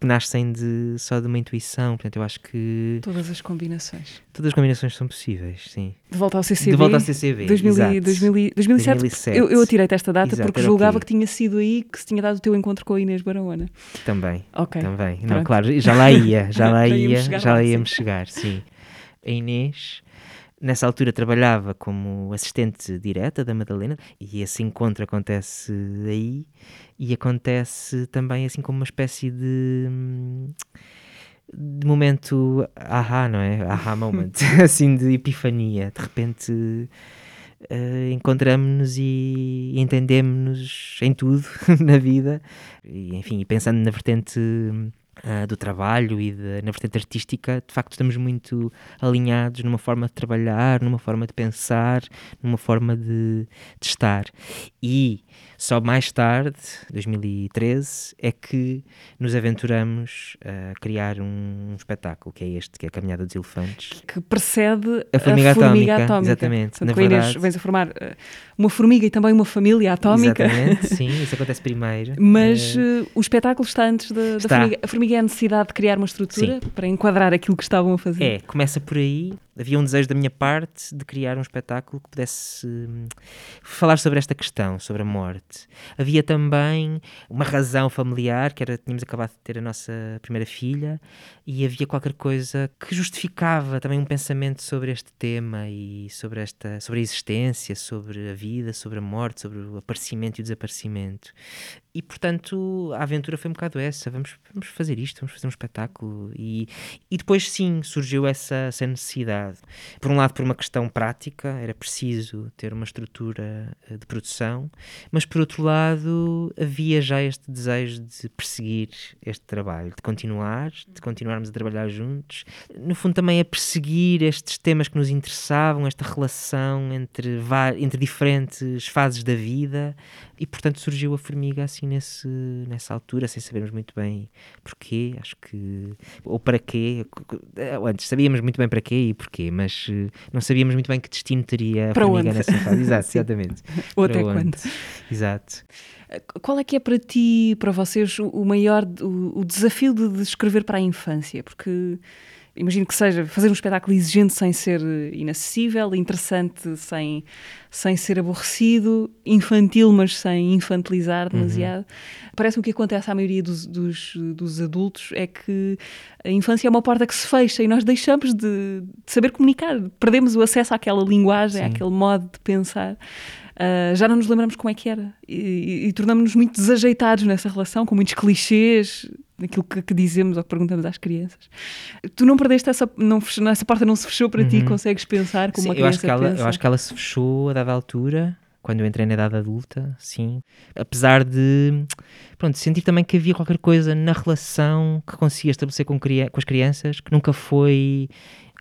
que nascem de, só de uma intuição. Portanto, eu acho que Todas as combinações. todas as combinações são possíveis, sim. De volta ao CCB. De volta ao CCB, 2000 exato. 2000 2007. 2007. Eu, eu atirei-te esta data Exato, porque julgava que tinha sido aí que se tinha dado o teu encontro com a Inês Barahona. Também. Ok. Também. Não, Pronto. claro, já lá ia, já lá Já ia, íamos chegar já lá, lá sim. íamos chegar, sim. A Inês, nessa altura, trabalhava como assistente direta da Madalena e esse encontro acontece aí e acontece também assim como uma espécie de. de momento ahá, não é? Ahá moment, assim de epifania. De repente eh, encontramos-nos e entendemos-nos em tudo na vida. E, enfim, pensando na vertente ah, do trabalho e de- na vertente artística, de facto estamos muito alinhados numa forma de trabalhar, numa forma de pensar, numa forma de, de estar. E só mais tarde, 2013, é que nos aventuramos a criar um, espetáculo, que é este, que é a Caminhada dos Elefantes. Que precede A formiga formiga atómica, atómica. exatamente. Portanto, Na a Inês verdade- vens a formar eh, uma formiga e também uma família atómica. Exatamente, sim, isso acontece primeiro. Mas eh, o espetáculo está antes da, da Está. formiga. A formiga é a necessidade de criar uma estrutura para enquadrar aquilo que estavam a fazer. É, começa por aí. Havia um desejo da minha parte de criar um espetáculo que pudesse hum, falar sobre esta questão, sobre a morte. Havia também uma razão familiar, que era tínhamos acabado de ter a nossa primeira filha, e havia qualquer coisa que justificava também um pensamento sobre este tema e sobre esta, sobre a existência, sobre a vida, sobre a morte, sobre o aparecimento e o desaparecimento. E portanto a aventura foi um bocado essa: vamos, vamos fazer isto, vamos fazer um espetáculo. E, e depois sim surgiu essa, essa necessidade. Por um lado, por uma questão prática, era preciso ter uma estrutura eh, de produção, mas por outro lado, havia já este desejo de perseguir este trabalho, de continuar, de continuarmos a trabalhar juntos. No fundo, também a perseguir estes temas que nos interessavam, esta relação entre, entre diferentes fases da vida, e portanto surgiu a formiga assim nesse, nessa altura, sem sabermos muito bem porquê, acho que. ou para quê. Antes sabíamos muito bem para quê e porquê, mas eh, não sabíamos muito bem que destino teria a para formiga onde? nessa fase. Exato, exatamente. Ou até quando? Exato. Qual é que é para ti, para vocês, o maior o, o desafio de, de escrever para a infância? Porque imagino que seja fazer um espetáculo exigente sem ser inacessível, interessante sem, sem ser aborrecido, infantil, mas sem infantilizar demasiado. Uhum. Parece-me que acontece à maioria dos, dos, dos, adultos é que a infância é uma porta que se fecha e nós deixamos de, de saber comunicar, perdemos o acesso àquela linguagem, Sim. àquele modo de pensar. Uh, já não nos lembramos como é que era e, e, e tornamos-nos muito desajeitados nessa relação, com muitos clichês naquilo que, que, dizemos ou que perguntamos às crianças. Tu não perdeste essa, não, essa porta não se fechou para uhum. ti, consegues pensar como sim, uma criança eu acho que ela, pensa? Eu acho que ela se fechou a dada altura, quando eu entrei na idade adulta, sim. Apesar de, pronto, sentir também que havia qualquer coisa na relação que conseguia estabelecer com, com as crianças que nunca foi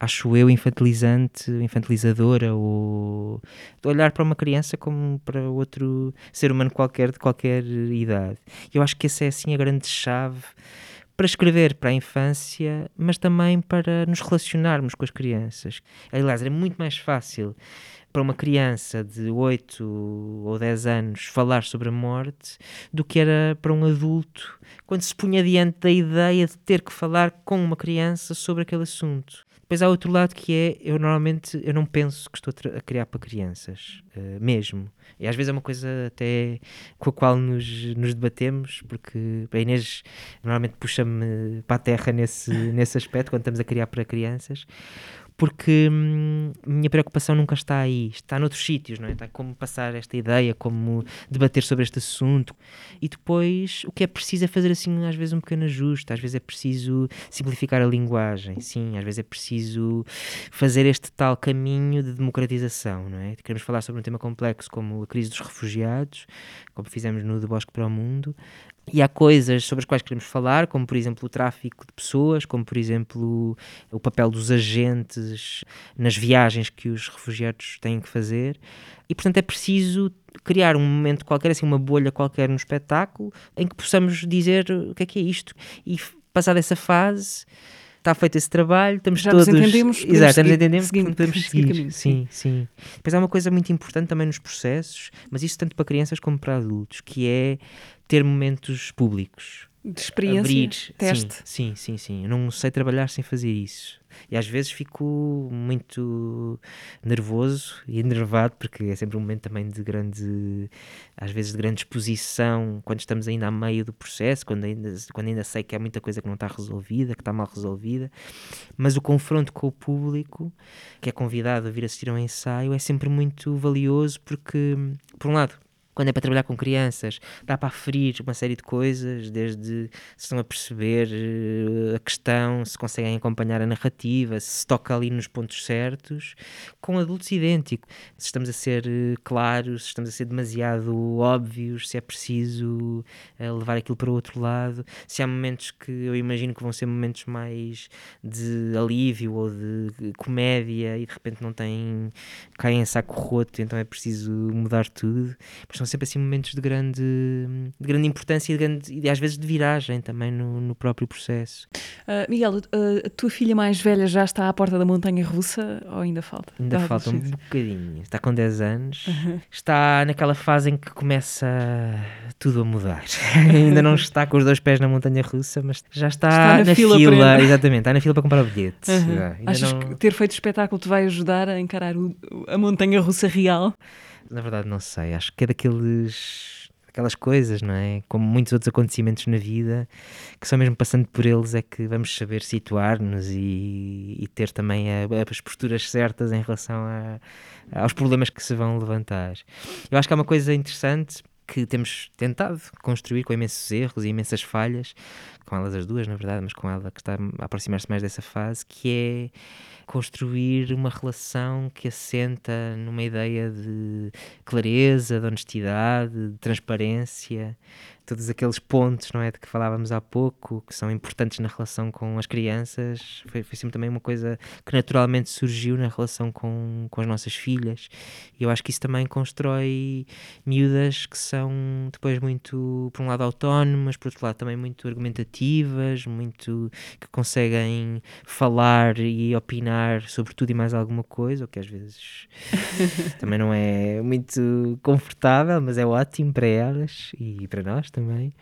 acho eu, infantilizante, infantilizadora, ou de olhar para uma criança como para outro ser humano qualquer, de qualquer idade. Eu acho que essa é, assim, a grande chave para escrever para a infância, mas também para nos relacionarmos com as crianças. Aliás, era muito mais fácil para uma criança de 8 ou 10 anos falar sobre a morte do que era para um adulto quando se punha diante da ideia de ter que falar com uma criança sobre aquele assunto. Depois há outro lado que é, eu normalmente eu não penso que estou a criar para crianças, uh, mesmo. E às vezes é uma coisa até com a qual nos, nos debatemos, porque a Inês normalmente puxa-me para a terra nesse, nesse aspecto, quando estamos a criar para crianças porque hum, minha preocupação nunca está aí, está noutros sítios, não é? Está como passar esta ideia, como debater sobre este assunto. E depois o que é preciso é fazer assim, às vezes, um pequeno ajuste, às vezes é preciso simplificar a linguagem, sim, às vezes é preciso fazer este tal caminho de democratização, não é? Queremos falar sobre um tema complexo como a crise dos refugiados, como fizemos no Do Bosque para o Mundo, e há coisas sobre as quais queremos falar, como por exemplo o tráfico de pessoas, como por exemplo o papel dos agentes nas viagens que os refugiados têm que fazer. E portanto é preciso criar um momento qualquer, assim, uma bolha qualquer no espetáculo, em que possamos dizer o que é que é isto. E passada essa fase está feito esse trabalho, estamos Já todos. Nos entendemos, Exato, seguir, entendemos, seguir, podemos seguir. seguir sim, sim. Depois há uma coisa muito importante também nos processos, mas isso tanto para crianças como para adultos, que é ter momentos públicos. De experiência, Abrir. teste. Sim, sim, sim, sim. Eu não sei trabalhar sem fazer isso. E às vezes fico muito nervoso e enervado, porque é sempre um momento também de grande, às vezes de grande exposição, quando estamos ainda a meio do processo, quando ainda, quando ainda sei que há muita coisa que não está resolvida, que está mal resolvida. Mas o confronto com o público, que é convidado a vir assistir a um ensaio, é sempre muito valioso, porque, por um lado, quando é para trabalhar com crianças, dá para aferir uma série de coisas, desde se estão a perceber uh, a questão, se conseguem acompanhar a narrativa, se toca ali nos pontos certos, com adultos idêntico. Se estamos a ser uh, claros, se estamos a ser demasiado óbvios, se é preciso uh, levar aquilo para o outro lado, se há momentos que eu imagino que vão ser momentos mais de alívio ou de comédia e de repente não têm, caem em saco roto, então é preciso mudar tudo são sempre assim momentos de grande, de grande importância e, de grande, e às vezes de viragem também no, no próprio processo. Uh, Miguel, uh, a tua filha mais velha já está à porta da montanha russa ou ainda falta? Ainda Dá falta um bocadinho. Está com 10 anos, está naquela fase em que começa tudo a mudar. ainda não está com os dois pés na montanha russa, mas já está, está na, na, fila. fila exatamente, está na fila para comprar o bilhete. Uhum. Achas não... que ter feito espetáculo te vai ajudar a encarar o, a montanha russa real? Na verdade, não sei. Acho que é daqueles aquelas coisas, não é? Como muitos outros acontecimentos na vida, que só mesmo passando por eles é que vamos saber situar-nos e, e, ter também a, as posturas certas em relação a, aos problemas que se vão levantar. Eu acho que há uma coisa interessante que temos tentado construir com imensos erros e imensas falhas, com elas as duas, na verdade, mas com ela que está a aproximar-se mais dessa fase, que é construir uma relação que assenta numa ideia de clareza, de honestidade, de transparência, todos aqueles pontos, não é, de que falávamos há pouco, que são importantes na relação com as crianças, foi, foi sempre também uma coisa que naturalmente surgiu na relação com, com as nossas filhas. E eu acho que isso também constrói miúdas que são depois muito, por um lado, autónomas, por outro lado, também muito argumentativas, muito que conseguem falar e opinar sobre tudo e mais alguma coisa, o que às vezes também não é muito confortável, mas é ótimo para elas e para nós também.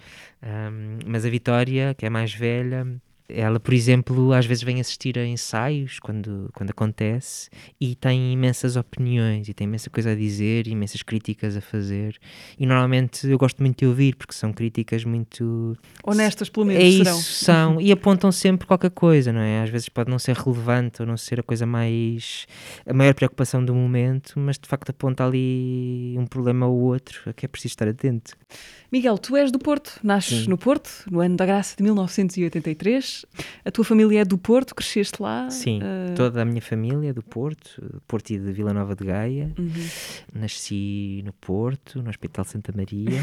Um, mas a Vitória, que é mais velha, ela, por exemplo, às vezes vem assistir a ensaios quando, quando acontece e tem imensas opiniões e tem imensa coisa a dizer, imensas críticas a fazer. E normalmente eu gosto muito de ouvir porque são críticas muito honestas, pelo menos. É serão. isso, são e apontam sempre qualquer coisa, não é? Às vezes pode não ser relevante ou não ser a coisa mais a maior preocupação do momento, mas de facto aponta ali um problema ou outro a que é preciso estar atento. Miguel, tu és do Porto, nasces Sim. no Porto, no ano da graça de 1983. A tua família é do Porto, cresceste lá? Sim, Uh, toda a minha família é do Porto, Porto e de Vila Nova de Gaia. uhum. Nasci no Porto, no Hospital Santa Maria,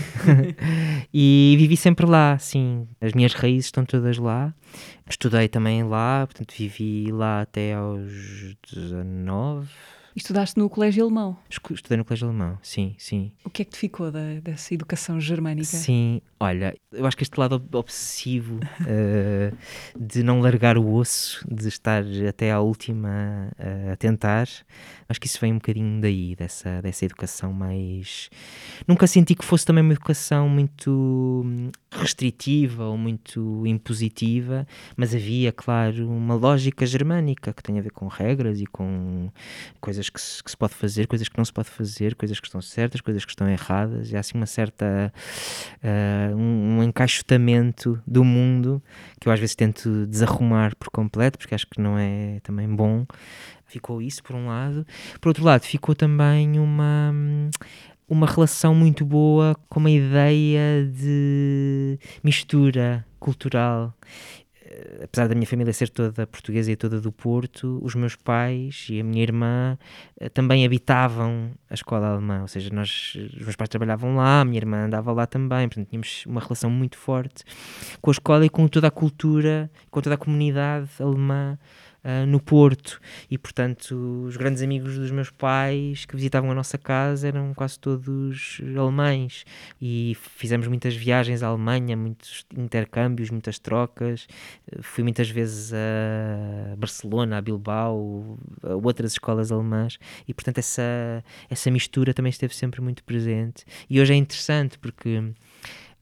e vivi sempre lá, sim. As minhas raízes estão todas lá. Estudei também lá, portanto vivi lá até aos 19. E estudaste no colégio alemão. Estudei no Colégio Alemão, sim, sim. O que é que te ficou da- dessa educação germânica? Sim, olha, eu acho que este lado ob- obsessivo eh, de não largar o osso, de estar até à última eh, a tentar, acho que isso vem um bocadinho daí, dessa, dessa educação mais. Nunca senti que fosse também uma educação muito hum, restritiva ou muito impositiva, mas havia, claro, uma lógica germânica que tem a ver com regras e com coisas que se, que se pode fazer, coisas que não se pode fazer, coisas que estão certas, coisas que estão erradas, e há assim uma certa ah, um, um encaixotamento do mundo que eu às vezes tento desarrumar por completo, porque acho que não é também bom. Ficou isso por um lado. Por outro lado, ficou também uma uma relação muito boa com uma ideia de mistura cultural apesar da minha família ser toda portuguesa e toda do Porto, os meus pais e a minha irmã eh, também habitavam a escola alemã, ou seja, nós, os meus pais trabalhavam lá, a minha irmã andava lá também, portanto tínhamos uma relação muito forte com a escola e com toda a cultura, com toda a comunidade alemã ah, no Porto e portanto os grandes amigos dos meus pais que visitavam a nossa casa eram quase todos alemães e fizemos muitas viagens à Alemanha, muitos intercâmbios, muitas trocas. Eh, Fui muitas vezes a Barcelona, a Bilbao, a outras escolas alemãs e portanto essa, essa mistura também esteve sempre muito presente. E hoje é interessante porque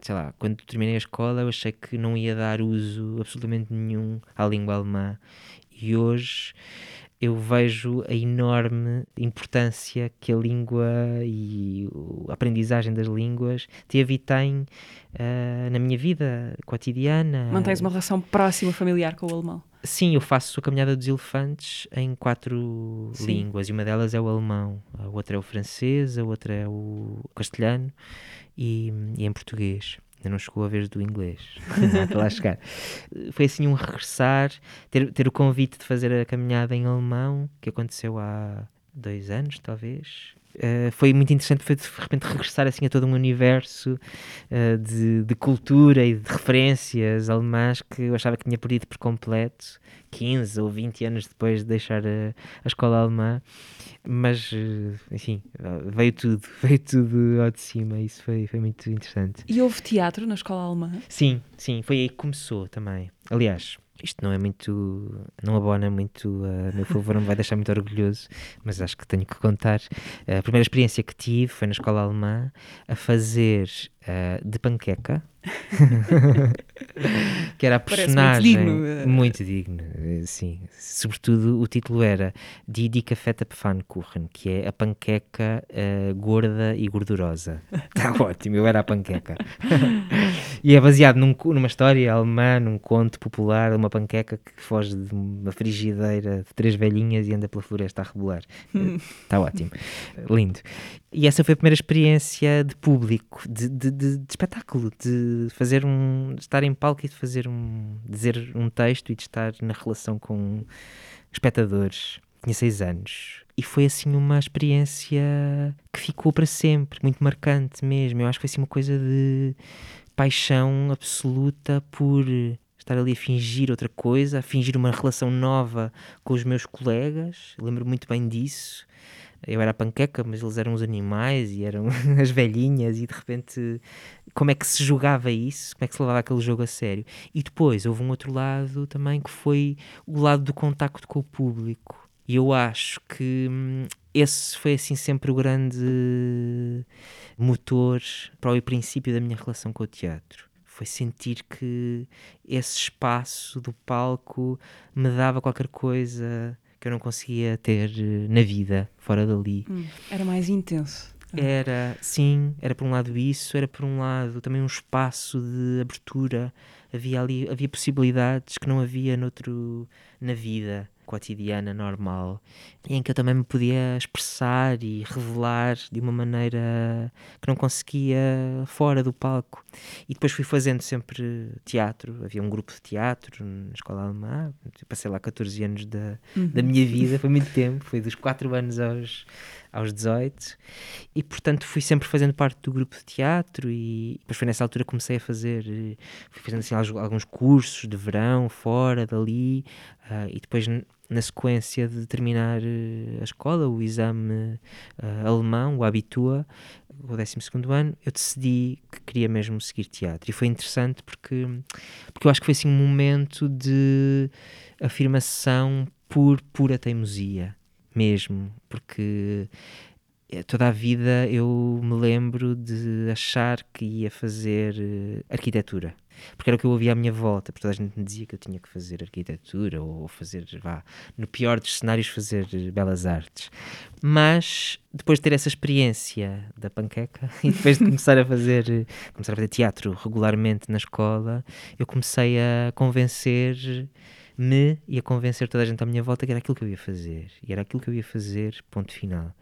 sei lá, quando terminei a escola eu achei que não ia dar uso absolutamente nenhum à língua alemã e hoje eu vejo a enorme importância que a língua e a aprendizagem das línguas teve e tem ah, na minha vida cotidiana. Mantens uma relação próxima, familiar com o alemão? Sim, eu faço a caminhada dos elefantes em quatro Sim. línguas e uma delas é o alemão, a outra é o francês, a outra é o castelhano e, e em português. Ainda não chegou a vez do inglês, para lá chegar. Foi assim um regressar, ter, ter o convite de fazer a caminhada em alemão, que aconteceu há dois anos, talvez. Eh, foi muito interessante, foi de repente regressar assim a todo um universo eh, de, de cultura e de referências alemãs que eu achava que tinha perdido por completo, 15 ou 20 anos depois de deixar a, a escola alemã. Mas, eh, enfim, eh, veio tudo, veio tudo ao de cima, isso foi, foi muito interessante. E houve teatro na escola alemã? Sim, sim, foi aí que começou também. Aliás, isto não é muito, não abona muito a meu favor, não me vai deixar muito orgulhoso, mas acho que tenho que contar. A primeira experiência que tive foi na escola alemã a fazer eh, de panqueca que era a personagem. muito digno, eh. Muito digno, eh, sim. Sobretudo o título era Die dicke fette Pfannkuchen, que é a panqueca eh, gorda e gordurosa. Está ótimo, eu era a panqueca. e é baseado num numa história alemã, num conto popular, uma panqueca que foge de uma frigideira de três velhinhas e anda pela floresta a rebolar. Está ótimo. Lindo. E essa foi a primeira experiência de público, de, de, de- de espetáculo, de fazer um. de estar em palco e de fazer um. dizer um texto e de estar na relação com espectadores. Tinha seis anos. E foi assim uma experiência que ficou para sempre, muito marcante mesmo. Eu acho que foi assim uma coisa de paixão absoluta por estar ali a fingir outra coisa, a fingir uma relação nova com os meus colegas. Lembro muito bem disso. Eu era a panqueca, mas eles eram os animais e eram as velhinhas, e de repente, como é que se jogava isso? Como é que se levava aquele jogo a sério? E depois houve um outro lado também que foi o lado do contacto com o público. E eu acho que hum, esse foi assim sempre o grande motor para o princípio da minha relação com o teatro. Foi sentir que esse espaço do palco me dava qualquer coisa que eu não conseguia ter eh, na vida, fora dali. Hum, Era mais intenso. Era, sim, era por um lado isso, era por um lado também um espaço de abertura. Havia ali, havia possibilidades que não havia noutro, na vida cotidiana, normal, em que eu também me podia expressar e revelar de uma maneira que não conseguia fora do palco. E depois fui fazendo sempre teatro, havia um grupo de teatro na escola alemã, eu passei lá 14 anos da, da minha vida, foi muito tempo, foi dos 4 anos aos, aos 18, e portanto fui sempre fazendo parte do grupo de teatro e depois foi nessa altura que comecei a fazer, eh, fui fazendo assim alguns- cursos de verão fora dali, ah, e depois na sequência de terminar eh, a escola, o exame ah, alemão, o Abitua, o 12 ano, eu decidi que queria mesmo seguir teatro. E foi interessante porque, porque eu acho que foi assim um momento de afirmação por pura teimosia, mesmo. Porque eh, toda a vida eu me lembro de achar que ia fazer eh, arquitetura. Porque era o que eu ouvia à minha volta, porque toda a gente me dizia que eu tinha que fazer arquitetura ou fazer, vá, no pior dos cenários, fazer eh, belas artes. Mas depois de ter essa experiência da panqueca e depois de começar a fazer, começar a fazer teatro regularmente na escola, eu comecei a convencer me e a convencer toda a gente à minha volta que era aquilo que eu ia fazer. E era aquilo que eu ia fazer, ponto final.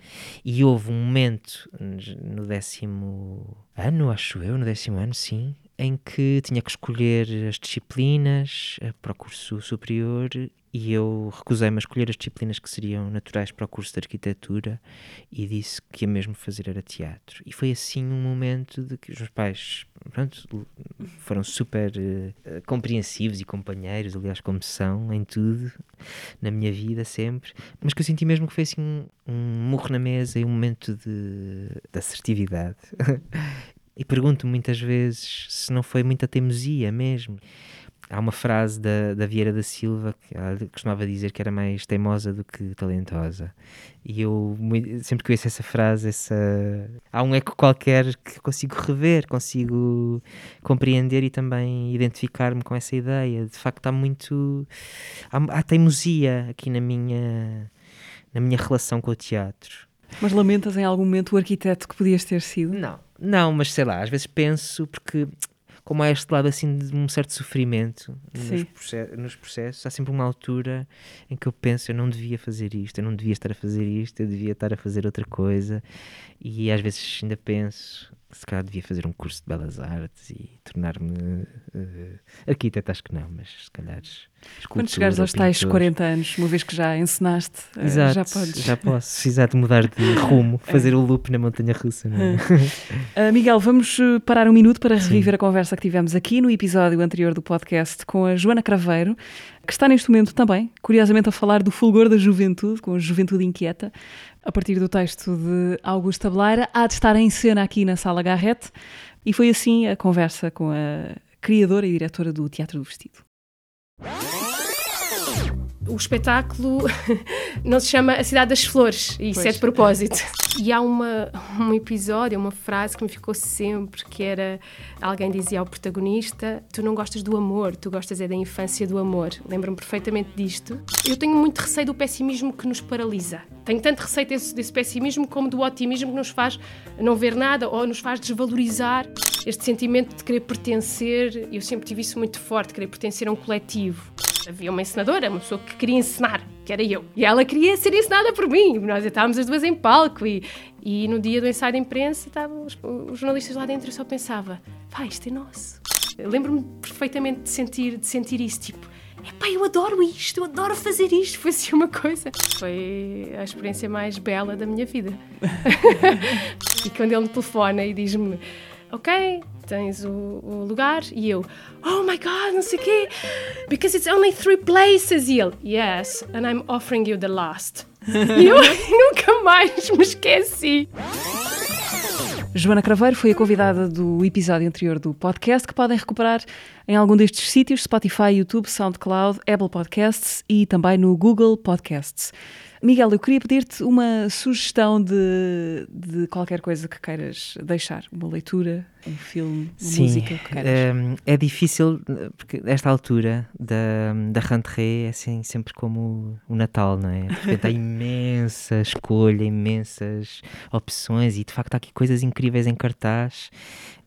E houve um momento no décimo ano, acho eu, no décimo ano, sim, em que tinha que escolher as disciplinas eh, para o curso superior e eu recusei-me a escolher as disciplinas que seriam naturais para o curso de arquitetura e disse que ia mesmo fazer era teatro. E foi assim um momento de que os meus pais pronto, foram super eh, compreensivos e companheiros, aliás, como são em tudo, na minha vida sempre, mas que eu senti mesmo que foi assim um, um murro na mesa e um momento de, de assertividade. e pergunto muitas vezes se não foi muita teimosia mesmo. Há uma frase da, da Vieira da Silva que ela costumava dizer que era mais teimosa do que talentosa. E eu sempre que ouço essa frase, essa... há um eco qualquer que consigo rever, consigo compreender e também identificar-me com essa ideia. De facto, há muito. Há, há teimosia aqui na minha, na minha relação com o teatro. Mas lamentas em algum momento o arquiteto que podias ter sido? Não, não, mas sei lá, às vezes penso porque como há este lado assim de um certo sofrimento nos, Sim. proce- nos processos, há sempre uma altura em que eu penso eu não devia fazer isto, eu não devia estar a fazer isto, eu devia estar a fazer outra coisa e às vezes ainda penso se calhar devia fazer um curso de belas artes e tornar-me eh, arquiteto, acho que não, mas se calhar Quando chegares aos tais pintor. 40 anos, uma vez que já encenaste, eh, Exato, já podes. já posso, exato, mudar de rumo, fazer o loop na montanha russa, não é? Uh, Miguel, vamos uh, parar um minuto para reviver a conversa que tivemos aqui no episódio anterior do podcast com a Joana Craveiro, que está neste momento também, curiosamente, a falar do fulgor da juventude, com a Juventude Inquieta, a partir do texto de Augusta Beleira, há de estar em cena aqui na Sala Garrett, e foi assim a conversa com a criadora e diretora do Teatro do Vestido. O espetáculo não se chama A Cidade das Flores, e isso Pois. é de propósito. E há uma, um episódio, uma frase que me ficou sempre, que era, alguém dizia ao protagonista, tu não gostas do amor, tu gostas é da infância do amor. Lembro-me perfeitamente disto. Eu tenho muito receio do pessimismo que nos paralisa. Tenho tanto receio desse, desse pessimismo como do otimismo que nos faz não ver nada ou nos faz desvalorizar este sentimento de querer pertencer. Eu sempre tive isso muito forte, querer pertencer a um coletivo. Havia uma encenadora, uma pessoa que queria encenar, que era eu. E ela queria ser encenada por mim. Nós estávamos as duas em palco e, e no dia do ensaio de imprensa estavam os, os jornalistas lá dentro e só pensava, pá, isto é nosso. Lembro-me perfeitamente de sentir, de sentir isso, tipo, epá, eu adoro isto, eu adoro fazer isto. Foi assim uma coisa. Foi a experiência mais bela da minha vida. e quando ele me telefona e diz-me, ok, tens o, o lugar, e eu, oh my god, não sei o quê, because it's only three places. E ele, yes, and I'm offering you the last. e eu nunca mais me esqueci. Joana Craveiro foi a convidada do episódio anterior do podcast, que podem recuperar em algum destes sítios: Spotify, YouTube, SoundCloud, Apple Podcasts e também no Google Podcasts. Miguel, eu queria pedir-te uma sugestão de, de qualquer coisa que queiras deixar. Uma leitura, um filme, uma Sim, música que queiras. hum, é difícil, porque esta altura da, da rentrée é assim, sempre como o Natal, não é? Repente há imensa escolha, imensas opções e de facto há aqui coisas incríveis em cartaz.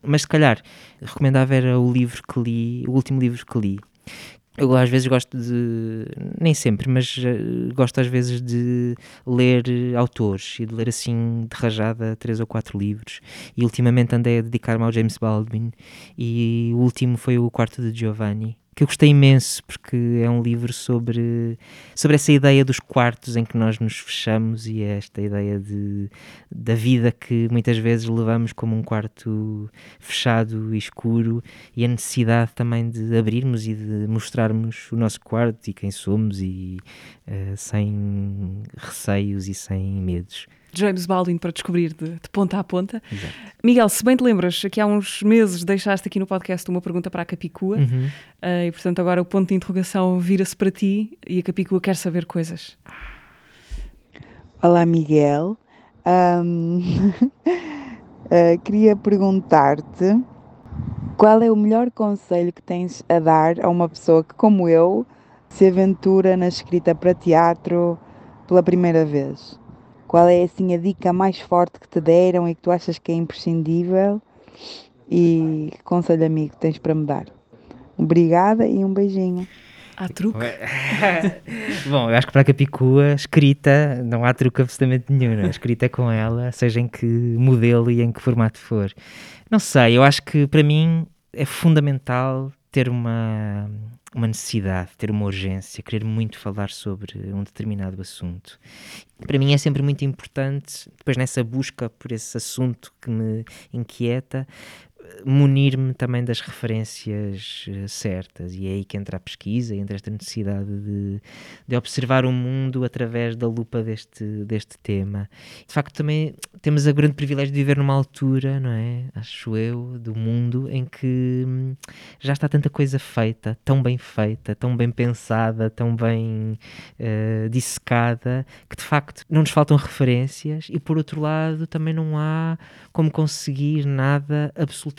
Mas se calhar recomendava era o livro que li, o último livro que li. Eu às vezes gosto de, nem sempre, mas eh, gosto às vezes de ler eh, autores e de ler assim de rajada três ou quatro livros. E ultimamente andei a dedicar-me ao James Baldwin e o último foi o Quarto de Giovanni, que eu gostei imenso porque é um livro sobre, sobre essa ideia dos quartos em que nós nos fechamos e é esta ideia de, da vida que muitas vezes levamos como um quarto fechado e escuro e a necessidade também de abrirmos e de mostrarmos o nosso quarto e quem somos e eh, sem receios e sem medos. James Baldwin para descobrir de, de ponta a ponta. Miguel, se bem te lembras, que há uns meses deixaste aqui no podcast uma pergunta para a Capicua Uhum. eh, e, portanto, agora o ponto de interrogação vira-se para ti e a Capicua quer saber coisas. Olá, Miguel. Ahm, eh, queria perguntar-te qual é o melhor conselho que tens a dar a uma pessoa que, como eu, se aventura na escrita para teatro pela primeira vez? Qual é assim a dica mais forte que te deram e que tu achas que é imprescindível? E que conselho amigo tens para me dar? Obrigada e um beijinho. Há truque? Bom, eu acho que para a Capicua, escrita, não há truque absolutamente nenhum. não é? Escrita é com ela, seja em que modelo e em que formato for. Não sei, eu acho que para mim é fundamental ter uma, uma necessidade, ter uma urgência, querer muito falar sobre um determinado assunto. Para mim é sempre muito importante, depois nessa busca por esse assunto que me inquieta, munir-me também das referências eh, certas e é aí que entra a pesquisa, entra esta necessidade de, de observar o mundo através da lupa deste, deste tema. De facto, também temos o grande privilégio de viver numa altura, não é? Acho eu, do mundo em que hum, já está tanta coisa feita, tão bem feita, tão bem pensada, tão bem eh, dissecada, que de facto não nos faltam referências e por outro lado também não há como conseguir nada absolutamente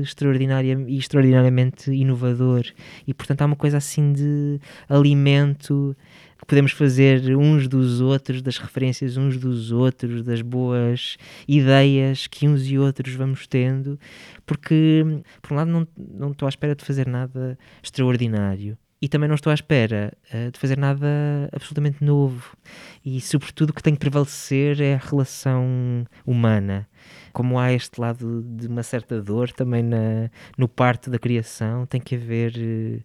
extraordinário e extraordinariamente inovador. E portanto há uma coisa assim de alimento que podemos fazer uns dos outros, das referências uns dos outros, das boas ideias que uns e outros vamos tendo, porque por um lado não, não estou à espera de fazer nada extraordinário. E também não estou à espera eh, de fazer nada absolutamente novo. E, sobretudo, o que tem que prevalecer é a relação humana. Como há este lado de uma certa dor também na, no parto da criação, tem que haver eh,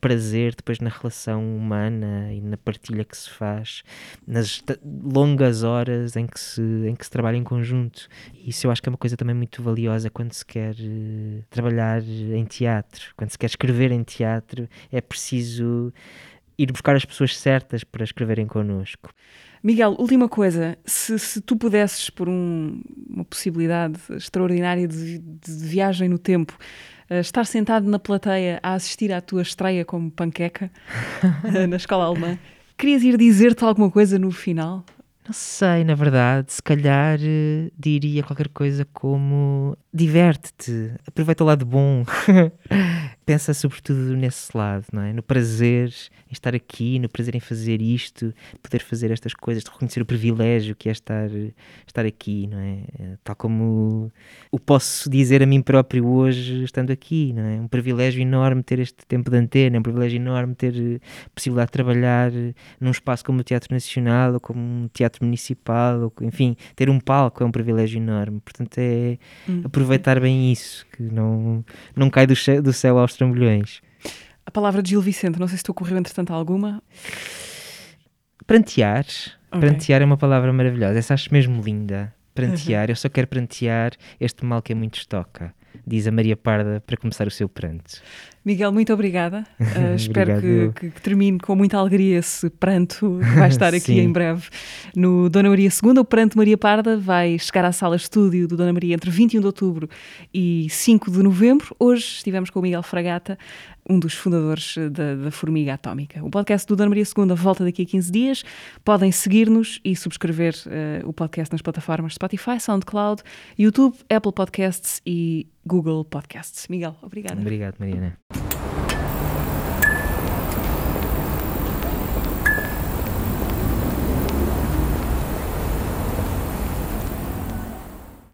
prazer depois na relação humana e na partilha que se faz, nas longas horas em que, se, em que se trabalha em conjunto. Isso eu acho que é uma coisa também muito valiosa quando se quer eh, trabalhar em teatro, quando se quer escrever em teatro, é preciso ir buscar as pessoas certas para escreverem connosco. Miguel, última coisa. Se, se tu pudesses, por um- uma possibilidade extraordinária de, de viagem no tempo, uh, estar sentado na plateia a assistir à tua estreia como panqueca uh, na escola alemã. Querias ir dizer-te alguma coisa no final? Não sei, na verdade, se calhar uh, diria qualquer coisa como diverte-te, aproveita o lado bom. Pensa sobretudo nesse lado, não é? No prazer em estar aqui, no prazer em fazer isto, poder fazer estas coisas, de reconhecer o privilégio que é estar, estar aqui, não é? Eh, tal como o posso dizer a mim próprio hoje, estando aqui, não é? Um privilégio enorme ter este tempo de antena, é um privilégio enorme ter a possibilidade de trabalhar num espaço como o Teatro Nacional ou como um teatro municipal, ou, enfim, ter um palco é um privilégio enorme. Portanto, é hum aproveitar bem isso, que não, não cai do, céu, do céu aos trambolhões. A palavra de Gil Vicente, não sei se te ocorreu entretanto alguma. Prantear. Okay. Prantear é uma palavra maravilhosa. Essa acho mesmo linda. Prantear. Uhum. Eu só quero prantear este mal que é muito estoca diz a Maria Parda para começar o seu pranto. Miguel, muito obrigada. Uh, espero que, que, que, termine com muita alegria esse pranto que vai estar aqui em breve no Dona Maria II. O pranto Maria Parda vai chegar à sala estúdio do Dona Maria entre 21 de outubro e 5 de novembro. Hoje estivemos com o Miguel Fragata, um dos fundadores da, da Formiga Atómica. O podcast do Dona Maria II volta daqui a 15 dias. Podem seguir-nos e subscrever uh, o podcast nas plataformas Spotify, SoundCloud, YouTube, Apple Podcasts e Google Podcasts. Miguel, obrigada. Obrigado, Mariana.